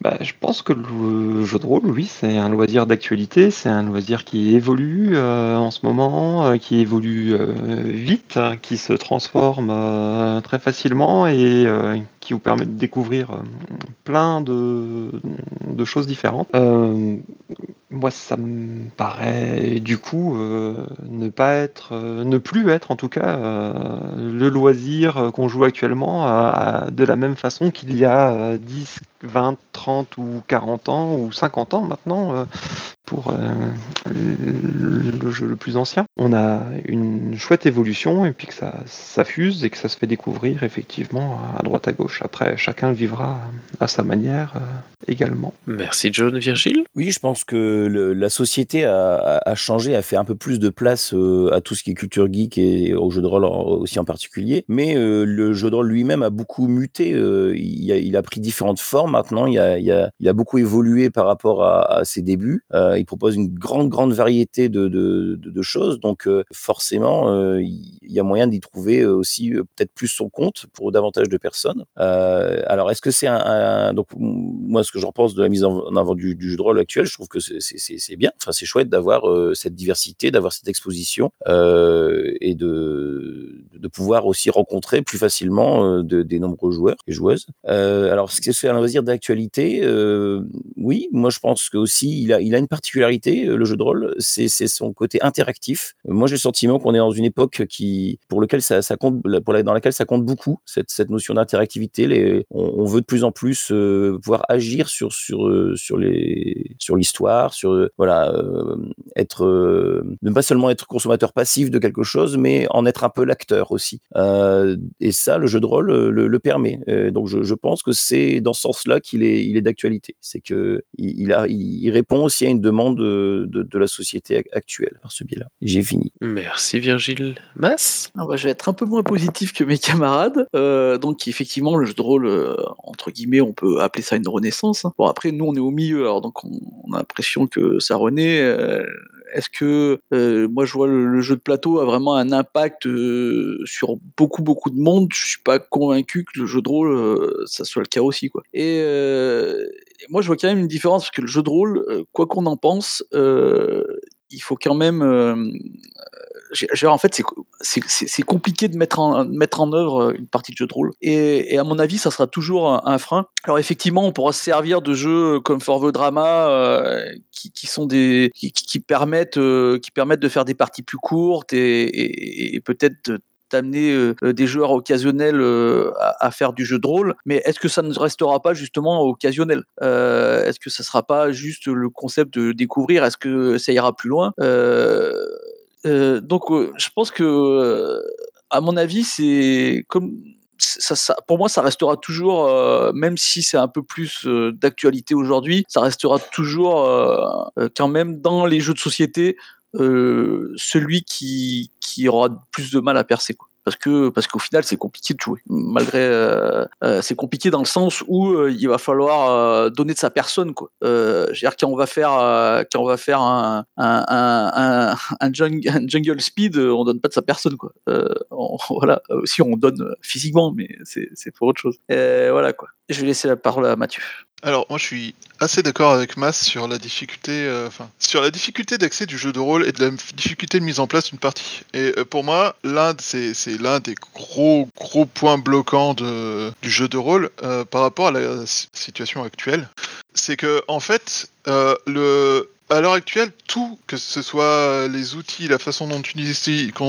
bah, je pense que le jeu de rôle, oui, c'est un loisir d'actualité, c'est un loisir qui évolue euh, en ce moment, euh, qui évolue euh, vite, hein, qui se transforme très facilement et qui vous permet de découvrir plein de, choses différentes. Moi, ça me paraît du coup ne pas être, ne plus être en tout cas le loisir qu'on joue actuellement de la même façon qu'il y a euh, 10, 20, 30 ou 40 ans ou 50 ans maintenant euh, pour euh, le, jeu le plus ancien. On a une chouette évolution et puis que ça, ça fuse et que ça se fait découvrir effectivement à droite à gauche. Après, chacun le vivra à sa manière euh, également. Merci John. Virgile? Oui, je pense que le- la société a, changé, a fait un peu plus de place euh, à tout ce qui est culture geek et au jeu de rôle en- aussi en particulier. Mais euh, le jeu de rôle lui-même a beaucoup muté. euh, il, a, il a pris différentes formes maintenant. Il a, il a, il a beaucoup évolué par rapport à, à ses débuts. Euh, il propose une grande, grande variété de, de, choses. Donc euh, forcément, euh, il y a moyen d'y trouver aussi peut-être plus son compte pour davantage de personnes. Alors, est-ce que c'est un, donc moi ce que j'en pense de la mise en avant du, jeu de rôle actuel, je trouve que c'est- bien. Enfin, c'est chouette d'avoir cette diversité, d'avoir cette exposition et de, de pouvoir aussi rencontrer plus facilement de- des nombreux joueurs et joueuses. Alors, est-ce que c'est un loisir d'actualité Oui, moi je pense que aussi il a, il a une particularité, euh, le jeu de rôle, c'est son côté interactif. Moi j'ai le sentiment qu'on est dans une époque qui, pour lequel ça, compte, pour dans laquelle ça compte beaucoup cette, notion d'interactivité. On, on veut de plus en plus euh, pouvoir agir sur sur euh, sur l'histoire, sur voilà être ne pas seulement être consommateur passif de quelque chose, mais en être un peu l'acteur aussi. Et ça, le jeu de rôle le, permet. Donc je, pense que c'est dans ce sens-là qu'il est d'actualité. C'est que il répond aussi à une demande demandes de, de, de la société ac- actuelle par ce biais-là. J'ai fini. Merci Virgile. Mas? Ah bah, je vais être un peu moins positif que mes camarades. Euh, donc effectivement, le jeu de rôle, euh, entre guillemets, on peut appeler ça une renaissance. hein. Bon après, nous on est au milieu, alors donc on, on a l'impression que ça renaît. Euh, Est-ce que euh, moi je vois le, le jeu de plateau a vraiment un impact euh, sur beaucoup beaucoup de monde? Je suis pas convaincu que le jeu de rôle euh, ça soit le cas aussi quoi. Et euh, moi je vois quand même une différence parce que le jeu de rôle, euh, quoi qu'on en pense, il faut quand même euh, en fait, c'est co- c'est- c'est c'est compliqué de mettre en, mettre en œuvre euh, une partie de jeu de rôle. Et, à mon avis, ça sera toujours un, frein. Alors effectivement, on pourra se servir de jeux comme For the Drama, euh, qui, sont des, qui, permettent, euh, qui permettent de faire des parties plus courtes et, peut-être d'amener euh, euh, des joueurs occasionnels euh, à, faire du jeu de rôle, mais est-ce que ça ne restera pas justement occasionnel? Euh, Est-ce que ça sera pas juste le concept de découvrir? Est-ce que ça ira plus loin? Euh, donc, euh, je pense que, euh, à mon avis, c'est comme ça, ça- pour moi, ça restera toujours, euh, même si c'est un peu plus euh, d'actualité aujourd'hui, ça restera toujours quand même dans les jeux de société celui qui, qui aura plus de mal à percer. Quoi. Parce que parce qu'au final c'est compliqué de jouer. Malgré euh, euh, c'est compliqué dans le sens où euh, il va falloir donner de sa personne quoi. Euh, je veux dire quand on va faire quand on va faire un un, un, un, un jungle, un jungle speed on donne pas de sa personne quoi. On- voilà. Si on donne physiquement mais c'est pour autre chose. Voilà quoi. Je vais laisser la parole à Mathieu Alors, moi, je suis assez d'accord avec Mas sur la difficulté, euh, sur la difficulté d'accès du jeu de rôle et de la difficulté de mise en place d'une partie. Et euh, pour moi, l'un, c'est l'un des gros, gros points bloquants de, du jeu de rôle euh, par rapport à la situation actuelle. C'est que, en fait, le, à l'heure actuelle, tout, que ce soit les outils, la façon dont,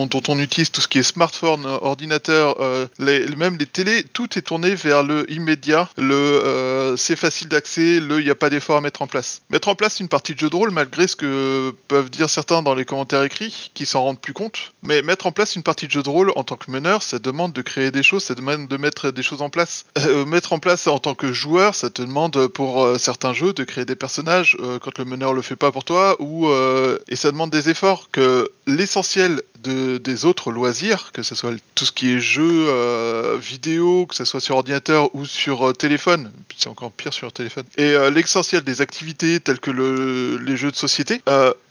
dont on utilise tout ce qui est smartphone, ordinateur, euh, même les télés, tout est tourné vers le immédiat, le euh, c'est facile d'accès, le il n'y a pas d'effort à mettre en place. Mettre en place une partie de jeu de rôle, malgré ce que peuvent dire certains dans les commentaires écrits, qui s'en rendent plus compte, mais mettre en place une partie de jeu de rôle en tant que meneur, ça demande de créer des choses, ça demande de mettre des choses en place. Euh, mettre en place en tant que joueur, ça te demande pour certains jeux de créer des personnages quand le meneur le fait pas pour toi, ou euh, et ça demande des efforts que l'essentiel de, des autres loisirs, que ce soit tout ce qui est jeux euh, vidéo, que ce soit sur ordinateur ou sur euh, téléphone, c'est encore pire sur téléphone, et euh, l'essentiel des activités telles que le, les jeux de société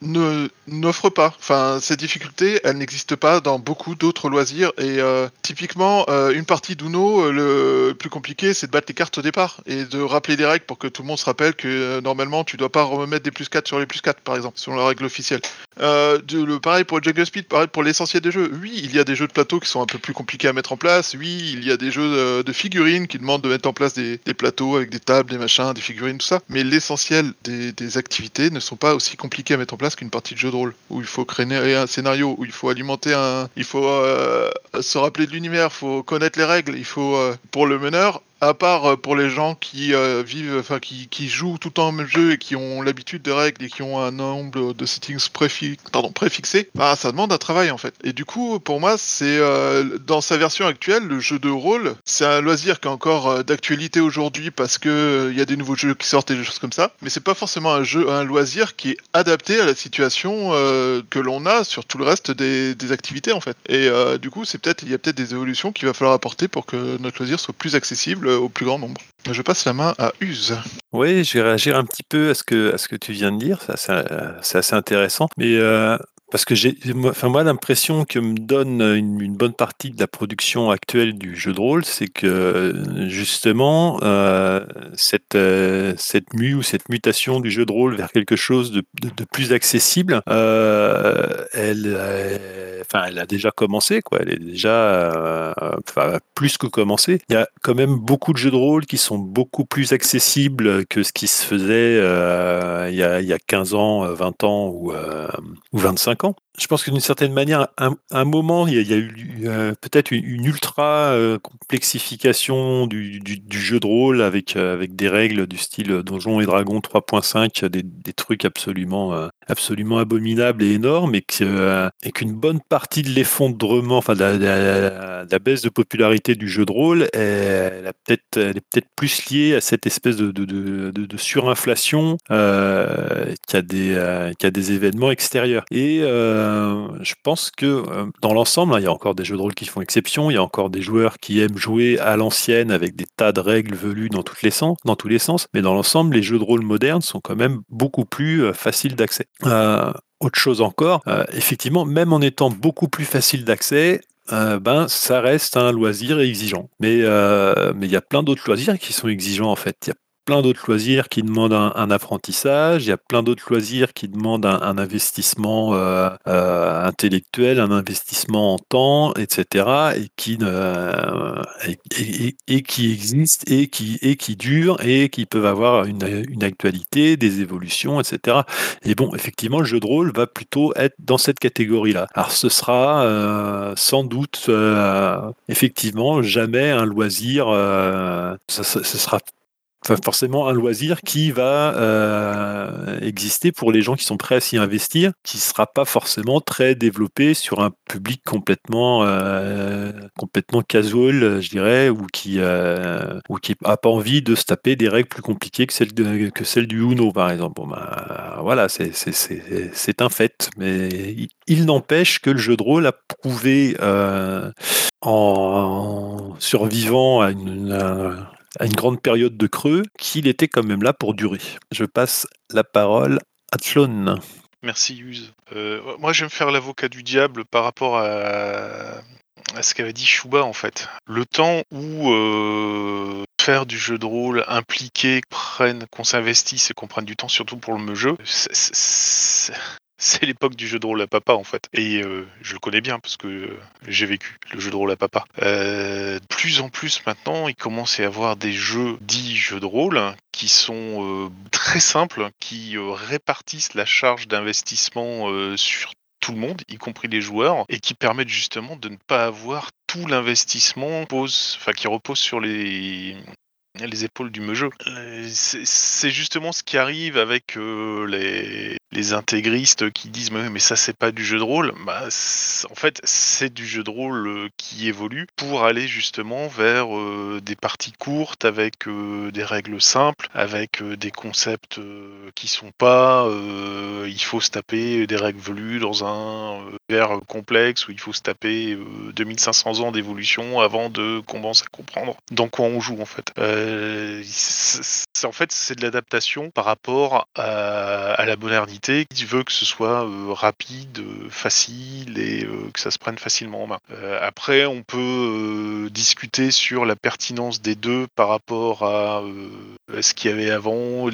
ne n'offre pas. Enfin, ces difficultés, elles n'existent pas dans beaucoup d'autres loisirs. Et typiquement, une partie d'Uno, le plus compliqué, c'est de battre les cartes au départ et de rappeler des règles pour que tout le monde se rappelle que normalement, tu dois pas remettre des plus 4 sur les plus 4, par exemple, selon la règle officielle. Le, pareil pour le Jungle Speed, pareil pour l'essentiel des jeux. Oui, il y a des jeux de plateau qui sont un peu plus compliqués à mettre en place. Oui, il y a des jeux de, de figurines qui demandent de mettre en place des, plateaux avec des tables, des machins, des figurines, tout ça. Mais l'essentiel des, des activités ne sont pas aussi compliquées à mettre en place qu'une partie de jeu de rôle où il faut créer un scénario, où il faut alimenter un, il faut euh, se rappeler de l'univers, il faut connaître les règles, il faut euh, pour le meneur à part euh, pour les gens qui euh, vivent, enfin qui, jouent tout le temps au même jeu et qui ont l'habitude des règles et qui ont un nombre de settings pardon, préfixés, bah, ça demande un travail en fait. Et du coup, pour moi, c'est euh, dans sa version actuelle, le jeu de rôle, c'est un loisir qui est encore d'actualité aujourd'hui parce que il y a des nouveaux jeux qui sortent et des choses comme ça. Mais c'est pas forcément un jeu, un loisir qui est adapté à la situation que l'on a sur tout le reste des, activités en fait. Et du coup, c'est peut-être, il y a peut-être des évolutions qu'il va falloir apporter pour que notre loisir soit plus accessible au plus grand nombre. Je passe la main à Use. Oui, je vais réagir un petit peu à ce que, tu viens de dire. C'est assez intéressant. Mais euh, parce que j'ai, enfin moi, l'impression que me donne une, une bonne partie de la production actuelle du jeu de rôle, c'est que justement euh, cette euh, cette mue ou cette mutation du jeu de rôle vers quelque chose de, plus accessible, euh, elle, euh, enfin, elle a déjà commencé, quoi. Elle est déjà, euh, plus que commencé. Il y a quand même beaucoup de jeux de rôle qui sont beaucoup plus accessibles que ce qui se faisait euh, il, y a, il y a 15 ans, 20 ans ou, euh, ou 25 ans ans. Je pense que d'une certaine manière, à un, moment, il y a, eu peut-être une, ultra euh, complexification du, jeu de rôle avec, euh, avec des règles du style Donjons et Dragons 3.5, des, trucs absolument euh, absolument abominable et énorme et euh, et qu'une bonne partie de l'effondrement, enfin de la, baisse de popularité du jeu de rôle, elle, est peut-être plus liée à cette espèce de, de, surinflation y a des, des événements extérieurs. Et euh, je pense que euh, dans l'ensemble, hein, il y a encore des jeux de rôle qui font exception, il y a encore des joueurs qui aiment jouer à l'ancienne avec des tas de règles velues dans, toutes les sens, dans tous les sens, mais dans l'ensemble, les jeux de rôle modernes sont quand même beaucoup plus euh, faciles d'accès. Autre chose encore, effectivement, même en étant beaucoup plus facile d'accès, ben, ça reste un loisir exigeant. Mais mais il y a plein d'autres loisirs qui sont exigeants en fait. Il a plein d'autres loisirs qui demandent un, apprentissage, il y a plein d'autres loisirs qui demandent un, investissement euh, euh, intellectuel, un investissement en temps, etc. et qui euh, et, qui existent et qui et qui durent et qui peuvent avoir une, une actualité, des évolutions, etc. Et bon, effectivement, le jeu de rôle va plutôt être dans cette catégorie-là. Alors, ce sera sans doute, effectivement, jamais un loisir. ce sera Enfin, forcément un loisir qui va euh, exister pour les gens qui sont prêts à s'y investir, qui sera pas forcément très développé sur un public complètement euh, complètement casual, je dirais, ou qui euh, ou qui a pas envie de se taper des règles plus compliquées que celles de- que celles du Uno par exemple. Bon, ben, voilà, c'est un fait, mais il, n'empêche que le jeu de rôle a prouvé euh, en survivant à une, à une grande période de creux qu'il était quand même là pour durer. Je passe la parole à Tlon. Merci Use. Euh, moi je vais me faire l'avocat du diable par rapport à, ce qu'avait dit Chouba en fait. Le temps où euh, faire du jeu de rôle impliqué, qu'on s'investisse et qu'on prenne du temps surtout pour le jeu, c'est- c'est l'époque du jeu de rôle à papa en fait. Et euh, je le connais bien parce que euh, j'ai vécu le jeu de rôle à papa. Euh, de plus en plus maintenant, il commence à y avoir des jeux dits jeux de rôle qui sont euh, très simples, qui répartissent la charge d'investissement sur tout le monde, y compris les joueurs, et qui permettent justement de ne pas avoir tout l'investissement enfin qui repose sur les les épaules du jeu. C'est c'est justement ce qui arrive avec euh, les, intégristes qui disent mais, ça c'est pas du jeu de rôle. Bah, en fait c'est du jeu de rôle euh, qui évolue pour aller justement vers euh, des parties courtes avec euh, des règles simples, avec euh, des concepts euh, qui sont pas euh, il faut se taper des règles velues dans un euh, vers complexe où il faut se taper euh, 2500 ans d'évolution avant de commencer à comprendre dans quoi on joue en fait. Euh, en fait c'est de l'adaptation par rapport à, la modernité qui veut que ce soit euh, rapide, facile et euh, que ça se prenne facilement en main. Après on peut discuter sur la pertinence des deux par rapport à, ce qu'il y avait avant,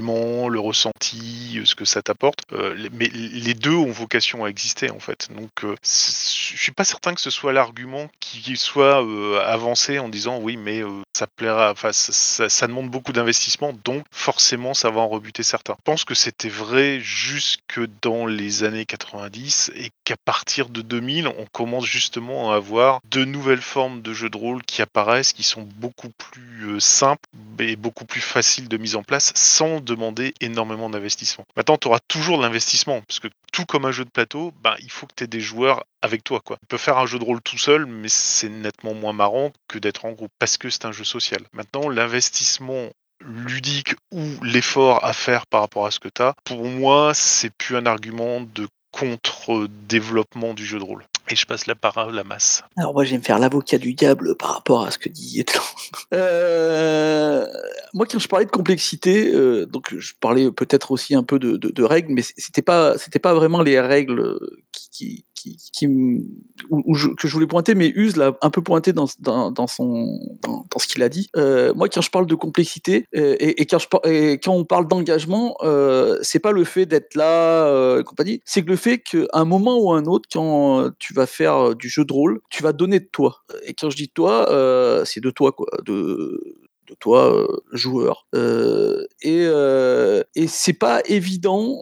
le ressenti, euh, ce que ça t'apporte. Euh, mais les deux ont vocation à exister en fait. Donc euh, je suis pas certain que ce soit l'argument qui soit euh, avancé en disant oui mais ça plaira, enfin ça, ça- demande beaucoup d'investissement donc forcément ça va en rebuter certains. Je pense que c'était vrai jusque dans les années 90 et qu'à partir de 2000 on commence justement à avoir de nouvelles formes de jeux de rôle qui apparaissent qui sont beaucoup plus simples et beaucoup plus faciles de mise en place sans demander énormément d'investissement. Maintenant, tu auras toujours de l'investissement, parce que tout comme un jeu de plateau, ben, il faut que tu aies des joueurs avec toi. Tu peux faire un jeu de rôle tout seul, mais c'est nettement moins marrant que d'être en groupe, parce que c'est un jeu social. Maintenant, l'investissement ludique ou l'effort à faire par rapport à ce que tu as, pour moi, c'est plus un argument de contre-développement du jeu de rôle. Et je passe la parole à Masse. Alors moi, je vais me faire l'avocat du diable par rapport à ce que dit Etlan. Euh, moi, quand je parlais de complexité, euh, donc je parlais peut-être aussi un peu de, de- de règles, mais c'était pas, c'était pas vraiment les règles qui, qui, que je voulais pointer, mais Use l'a un peu pointé dans, dans, dans son, dans, ce qu'il a dit. Euh, moi, quand je parle de complexité euh, et, quand, je, et quand on parle d'engagement, euh, c'est pas le fait d'être là, euh, compagnie, c'est le fait qu'à un moment ou à un autre, quand tu vas faire du jeu de rôle, tu vas donner de toi. Et quand je dis toi, euh, c'est de toi, quoi, de de toi, joueur. Et euh, et c'est pas évident,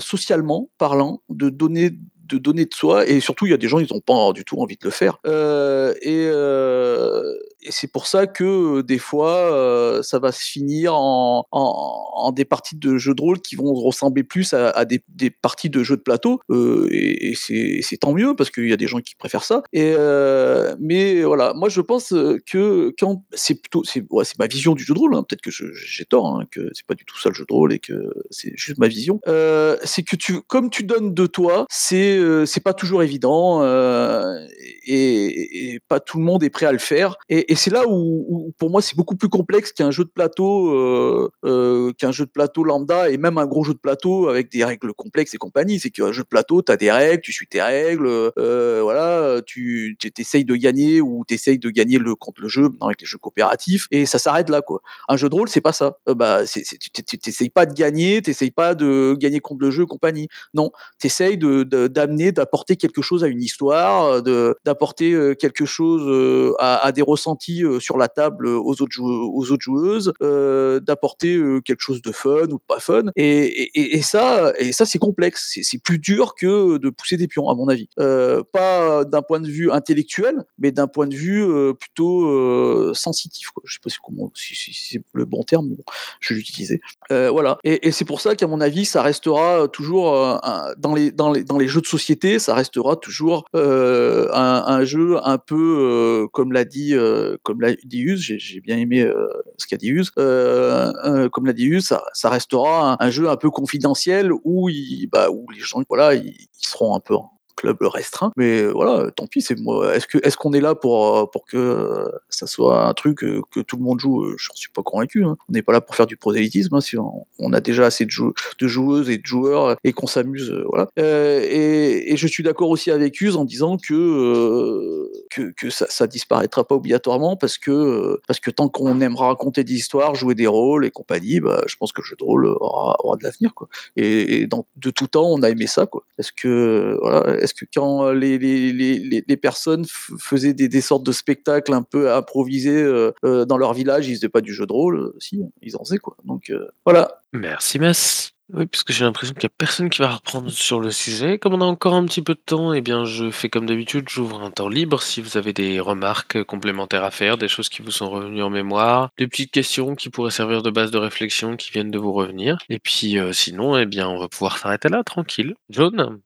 socialement parlant, de donner de donner de soi et surtout il y a des gens ils n'ont pas du tout envie de le faire. Euh, et, euh, et c'est pour ça que euh, des fois, euh, ça va se finir en, en, en des parties de jeux de rôle qui vont ressembler plus à, à des, des parties de jeux de plateau. euh, et et c'est tant mieux parce qu'il y a des gens qui préfèrent ça. Et mais voilà, moi je pense que quand c'est plutôt, c'est ouais, ma vision du jeu de rôle. hein, Peut-être que j'ai tort, hein, que c'est pas du tout ça le jeu de rôle et que c'est juste ma vision. Euh, c'est que tu, comme tu donnes de toi, c'est euh, c'est pas toujours évident euh, et, et pas tout le monde est prêt à le faire. Et c'est là où, pour moi c'est beaucoup plus complexe qu'un jeu de plateau, euh, euh, qu'un jeu de plateau lambda et même un gros jeu de plateau avec des règles complexes et compagnie. C'est qu'un jeu de plateau, tu as des règles, tu suis tes règles, euh, voilà, tu essayes de gagner ou tu essayes de gagner le contre le jeu avec les jeux coopératifs et ça s'arrête là quoi. Un jeu de rôle, c'est pas ça. Euh, bah, tu t'essayes pas de gagner, t'essayes pas de gagner contre le jeu, compagnie. Non, t'essayes de, d'amener, d'apporter quelque chose à une histoire, de, d'apporter euh, quelque chose euh, à, à des ressentis euh, sur la table euh, aux autres, aux autres joueuses, euh, d'apporter quelque chose de fun ou pas fun. Et, et- ça, et ça c'est complexe. C'est, plus dur que de pousser des pions, à mon avis. Pas d'un point de vue intellectuel, mais d'un point de vue plutôt sensitif. Quoi. Je sais pas si, c'est le bon terme, je vais l'utiliser. Voilà. Et, c'est pour ça qu'à mon avis, ça restera toujours dans, les, dans, les, dans les jeux de société, ça restera toujours un, jeu un peu comme l'a dit, comme l'a dit Hughes, j'ai, bien aimé euh, ce qu'a dit Hughes, euh, euh, comme l'a dit Hughes, ça, ça restera un, jeu un peu confidentiel où, il, bah, où les gens voilà, ils, seront un peu club restreint. Mais euh, voilà, tant pis, c'est moi. Est-ce que est-ce qu'on est là pour euh, pour que euh, ça soit un truc que tout le monde joue J'en suis pas convaincu. hein. On n'est pas là pour faire du prosélytisme. hein, si on, a déjà assez de, jou- de joueuses et de joueurs et qu'on s'amuse, voilà. Et, je suis d'accord aussi avec Hughes en disant que que, ça, ça disparaîtra pas obligatoirement parce que parce que tant qu'on aimera raconter des histoires, jouer des rôles et compagnie, bah, je pense que le jeu de rôle aura, aura de l'avenir. Et, de tout temps, on a aimé ça quoi. Est-ce que voilà, est-ce que quand les les, les, les- personnes faisaient des, sortes de spectacles un peu improvisés euh, euh, dans leur village, ils faisaient pas du jeu de rôle, euh, si, ils en faisaient quoi. Donc euh, voilà. Merci Mas. Oui, puisque j'ai l'impression qu'il n'y a personne qui va reprendre sur le sujet. Comme on a encore un petit peu de temps, eh bien, je fais comme d'habitude, j'ouvre un temps libre. Si vous avez des remarques complémentaires à faire, des choses qui vous sont revenues en mémoire, des petites questions qui pourraient servir de base de réflexion qui viennent de vous revenir. Et puis, euh, sinon, eh bien, on va pouvoir s'arrêter là, tranquille. John?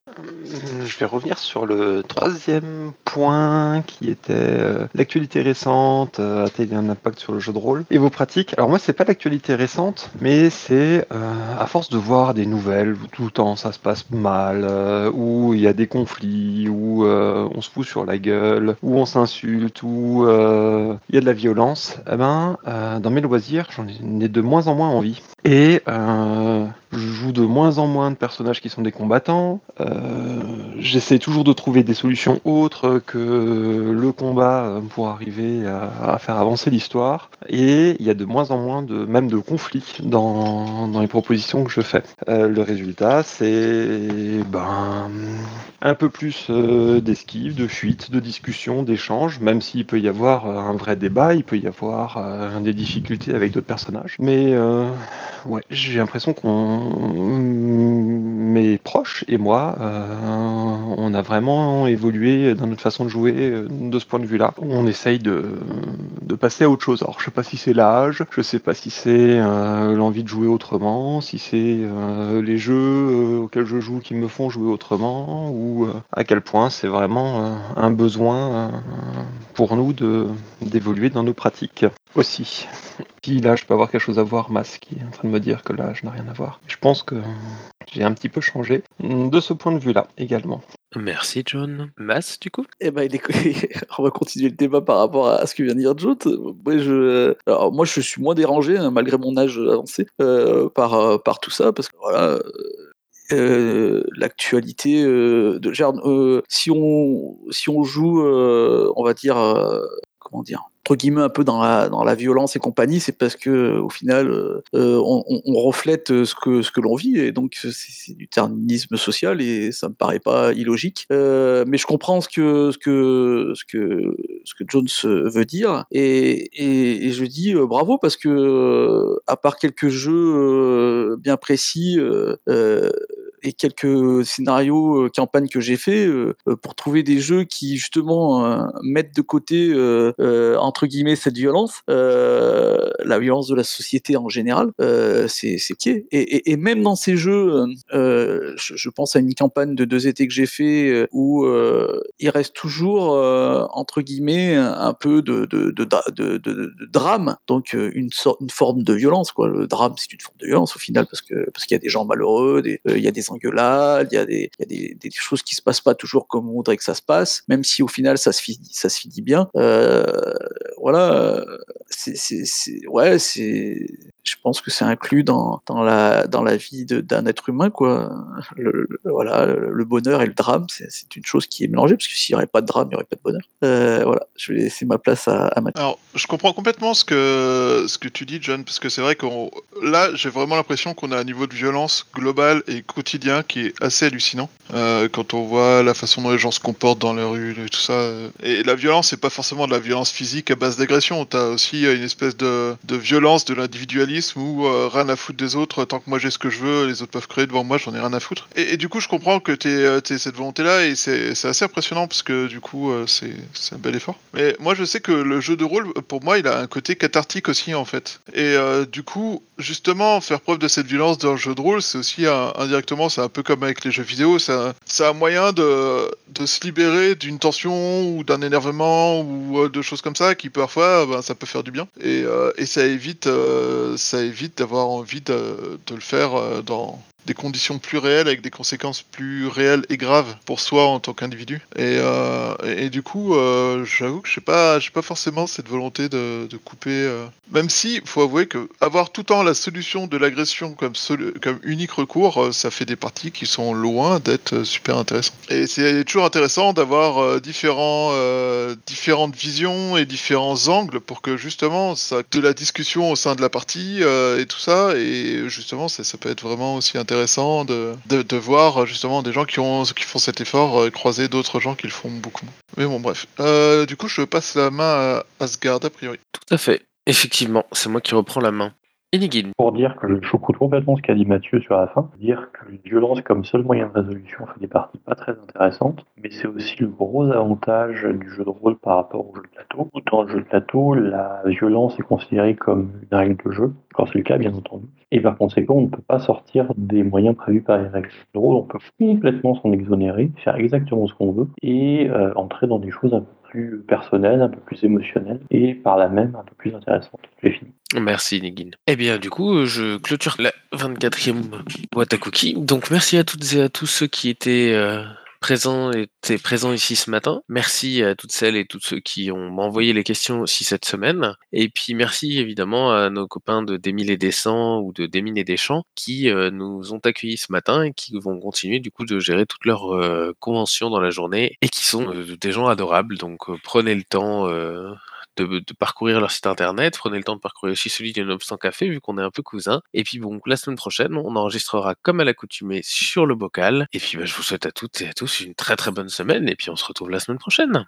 Je vais revenir sur le troisième point qui était euh, l'actualité récente, euh, a-t-elle un impact sur le jeu de rôle et vos pratiques? Alors moi c'est pas l'actualité récente, mais c'est euh, à force de voir des nouvelles où tout le temps ça se passe mal, euh, où il y a des conflits, où euh, on se fout sur la gueule, où on s'insulte, où euh, il y a de la violence, eh ben dans mes loisirs j'en ai de moins en moins envie. Et je joue de moins en moins de personnages qui sont des combattants. J'essaie toujours de trouver des solutions autres que le combat pour arriver à, à faire avancer l'histoire. Et il y a de moins en moins de même de conflits dans, dans les propositions que je fais. Euh, le résultat, c'est ben un peu plus euh, d'esquive, de fuite, de discussion, d'échange, même s'il peut y avoir euh, un vrai débat, il peut y avoir euh, des difficultés avec d'autres personnages. Mais ouais, j'ai l'impression qu'on, mes proches et moi, on a vraiment évolué dans notre façon de jouer de ce point de vue-là. On essaye de, passer à autre chose. Alors je sais pas si c'est l'âge, je sais pas si c'est l'envie de jouer autrement, si c'est euh, les jeux euh, auxquels je joue qui me font jouer autrement, ou euh, à quel point c'est vraiment un besoin pour nous d'évoluer dans nos pratiques aussi. Puis là, je peux avoir quelque chose à voir, Mas, qui est en train de me dire que là, je n'ai rien à voir. Je pense que j'ai un petit peu changé de ce point de vue-là également. Merci John. Mas, du coup? Eh ben, il est- on va continuer le débat par rapport à ce que vient de dire Joe. Moi, je, alors, moi, je suis moins dérangé, hein, malgré mon âge avancé, euh, par, euh, par tout ça, parce que voilà, euh, euh, l'actualité euh, de genre, euh, si on si on joue, euh, on va dire, euh, comment dire, entre guillemets un peu dans la dans la violence et compagnie, c'est parce que au final, euh, euh, on, on- on reflète euh, ce que ce que l'on vit et donc c'est du terminisme social et ça me paraît pas illogique. Euh, mais je comprends ce que ce que ce que ce que Jones veut dire et, et, et je dis euh, bravo parce que euh, à part quelques jeux euh, bien précis, euh, euh, et quelques scénarios, heu, campagnes que j'ai fait, heu heu, pour trouver des jeux qui justement, mettent de côté, entre guillemets «cette violence», la violence de la société en général, c'est OK et et et même dans ces jeux, je je pense à une campagne de 2 étés que j'ai fait, où, il reste toujours, entre guillemets «un peu de de de de drame», donc une sorte une forme de violence quoi. Le drame, c'est une forme de violence au final parce que parce qu'il y a des gens malheureux, des il y a des il y a des choses qui se passent pas toujours comme on voudrait que ça se passe, même si au final ça se finit bien. Heu, voilà, c'est ouais, c'est je pense que c'est inclus dans dans la dans la vie d'un être humain quoi. Le voilà, le bonheur et le drame, c'est une chose qui est mélangée parce que s'il y aurait pas de drame, il y aurait pas de bonheur. Heu, voilà, je vais laisser ma place à Mathieu. Alors, je comprends complètement ce que, ce que tu dis, John, parce que c'est vrai qu'on. Là, j'ai vraiment l'impression qu'on a un niveau de violence global et quotidien qui est assez hallucinant. Euh, quand on voit la façon dont les gens se comportent dans les rues et tout ça. euh. Et la violence, c'est pas forcément de la violence physique à base d'agression. T'as aussi euh, une espèce de, de violence de l'individualisme où euh, rien à foutre des autres, tant que moi j'ai ce que je veux, les autres peuvent créer devant moi, j'en ai rien à foutre. Et, du coup, je comprends que t'aies euh, t'aies cette volonté-là et c'est assez impressionnant parce que du coup, euh, c'est un bel effort. Mais moi, je sais que le jeu de rôle, pour moi, il a un côté cathartique aussi en fait. Et euh, du coup, justement, faire preuve de cette violence dans le jeu de rôle, c'est aussi un- indirectement, c'est un peu comme avec les jeux vidéo, c'est un, un moyen de, de se libérer d'une tension ou d'un énervement ou euh, de choses comme ça qui parfois, ben, ça peut faire du bien. Et, euh, et ça évite, euh, ça évite d'avoir envie de, le faire euh, dans des conditions plus réelles avec des conséquences plus réelles et graves pour soi en tant qu'individu. Et, euh, du coup, euh, j'avoue que je sais pas, pas forcément cette volonté de, de couper. euh, Même si, faut avouer que avoir tout le temps la solution de l'agression comme, comme unique recours, ça fait des parties qui sont loin d'être super intéressantes. Et c'est toujours intéressant d'avoir différents, différentes visions et différents angles pour que justement, ça, de la discussion au sein de la partie et tout ça, et justement, ça, ça peut être vraiment aussi intéressant de, de, voir justement des gens qui, ont, qui font cet effort euh, croiser d'autres gens qui le font beaucoup. Mais bon, bref. Euh, du coup, je passe la main à Asgard a priori. Tout à fait. Effectivement, c'est moi qui reprends la main. Pour dire que je choucroute complètement ce qu'a dit Mathieu sur la fin, dire que la violence comme seul moyen de résolution fait des parties pas très intéressantes, mais c'est aussi le gros avantage du jeu de rôle par rapport au jeu de plateau. Dans le jeu de plateau, la violence est considérée comme une règle de jeu, quand c'est le cas bien entendu, et par conséquent on ne peut pas sortir des moyens prévus par les règles. Le rôle, on peut complètement s'en exonérer, faire exactement ce qu'on veut, et euh, entrer dans des choses un peu plus personnelles, un peu plus émotionnelles, et par là même un peu plus intéressantes. J'ai fini. Merci Nigin. Eh bien, du coup, je clôture la 24e boîte à cookies. Donc, merci à toutes et à tous ceux qui étaient euh, présents, étaient présents ici ce matin. Merci à toutes celles et tous ceux qui ont m'envoyé les questions aussi cette semaine. Et puis, merci évidemment à nos copains de Démile et Descents ou de Démine et Deschamps qui euh, nous ont accueillis ce matin et qui vont continuer du coup de gérer toutes leurs euh, conventions dans la journée et qui sont euh, des gens adorables. Donc, prenez le temps. De, de parcourir leur site internet, prenez le temps de parcourir aussi celui du Obstant Café, vu qu'on est un peu cousins. Et puis bon, la semaine prochaine, on enregistrera comme à l'accoutumée sur le bocal. Et puis bah, je vous souhaite à toutes et à tous une très très bonne semaine, et puis on se retrouve la semaine prochaine.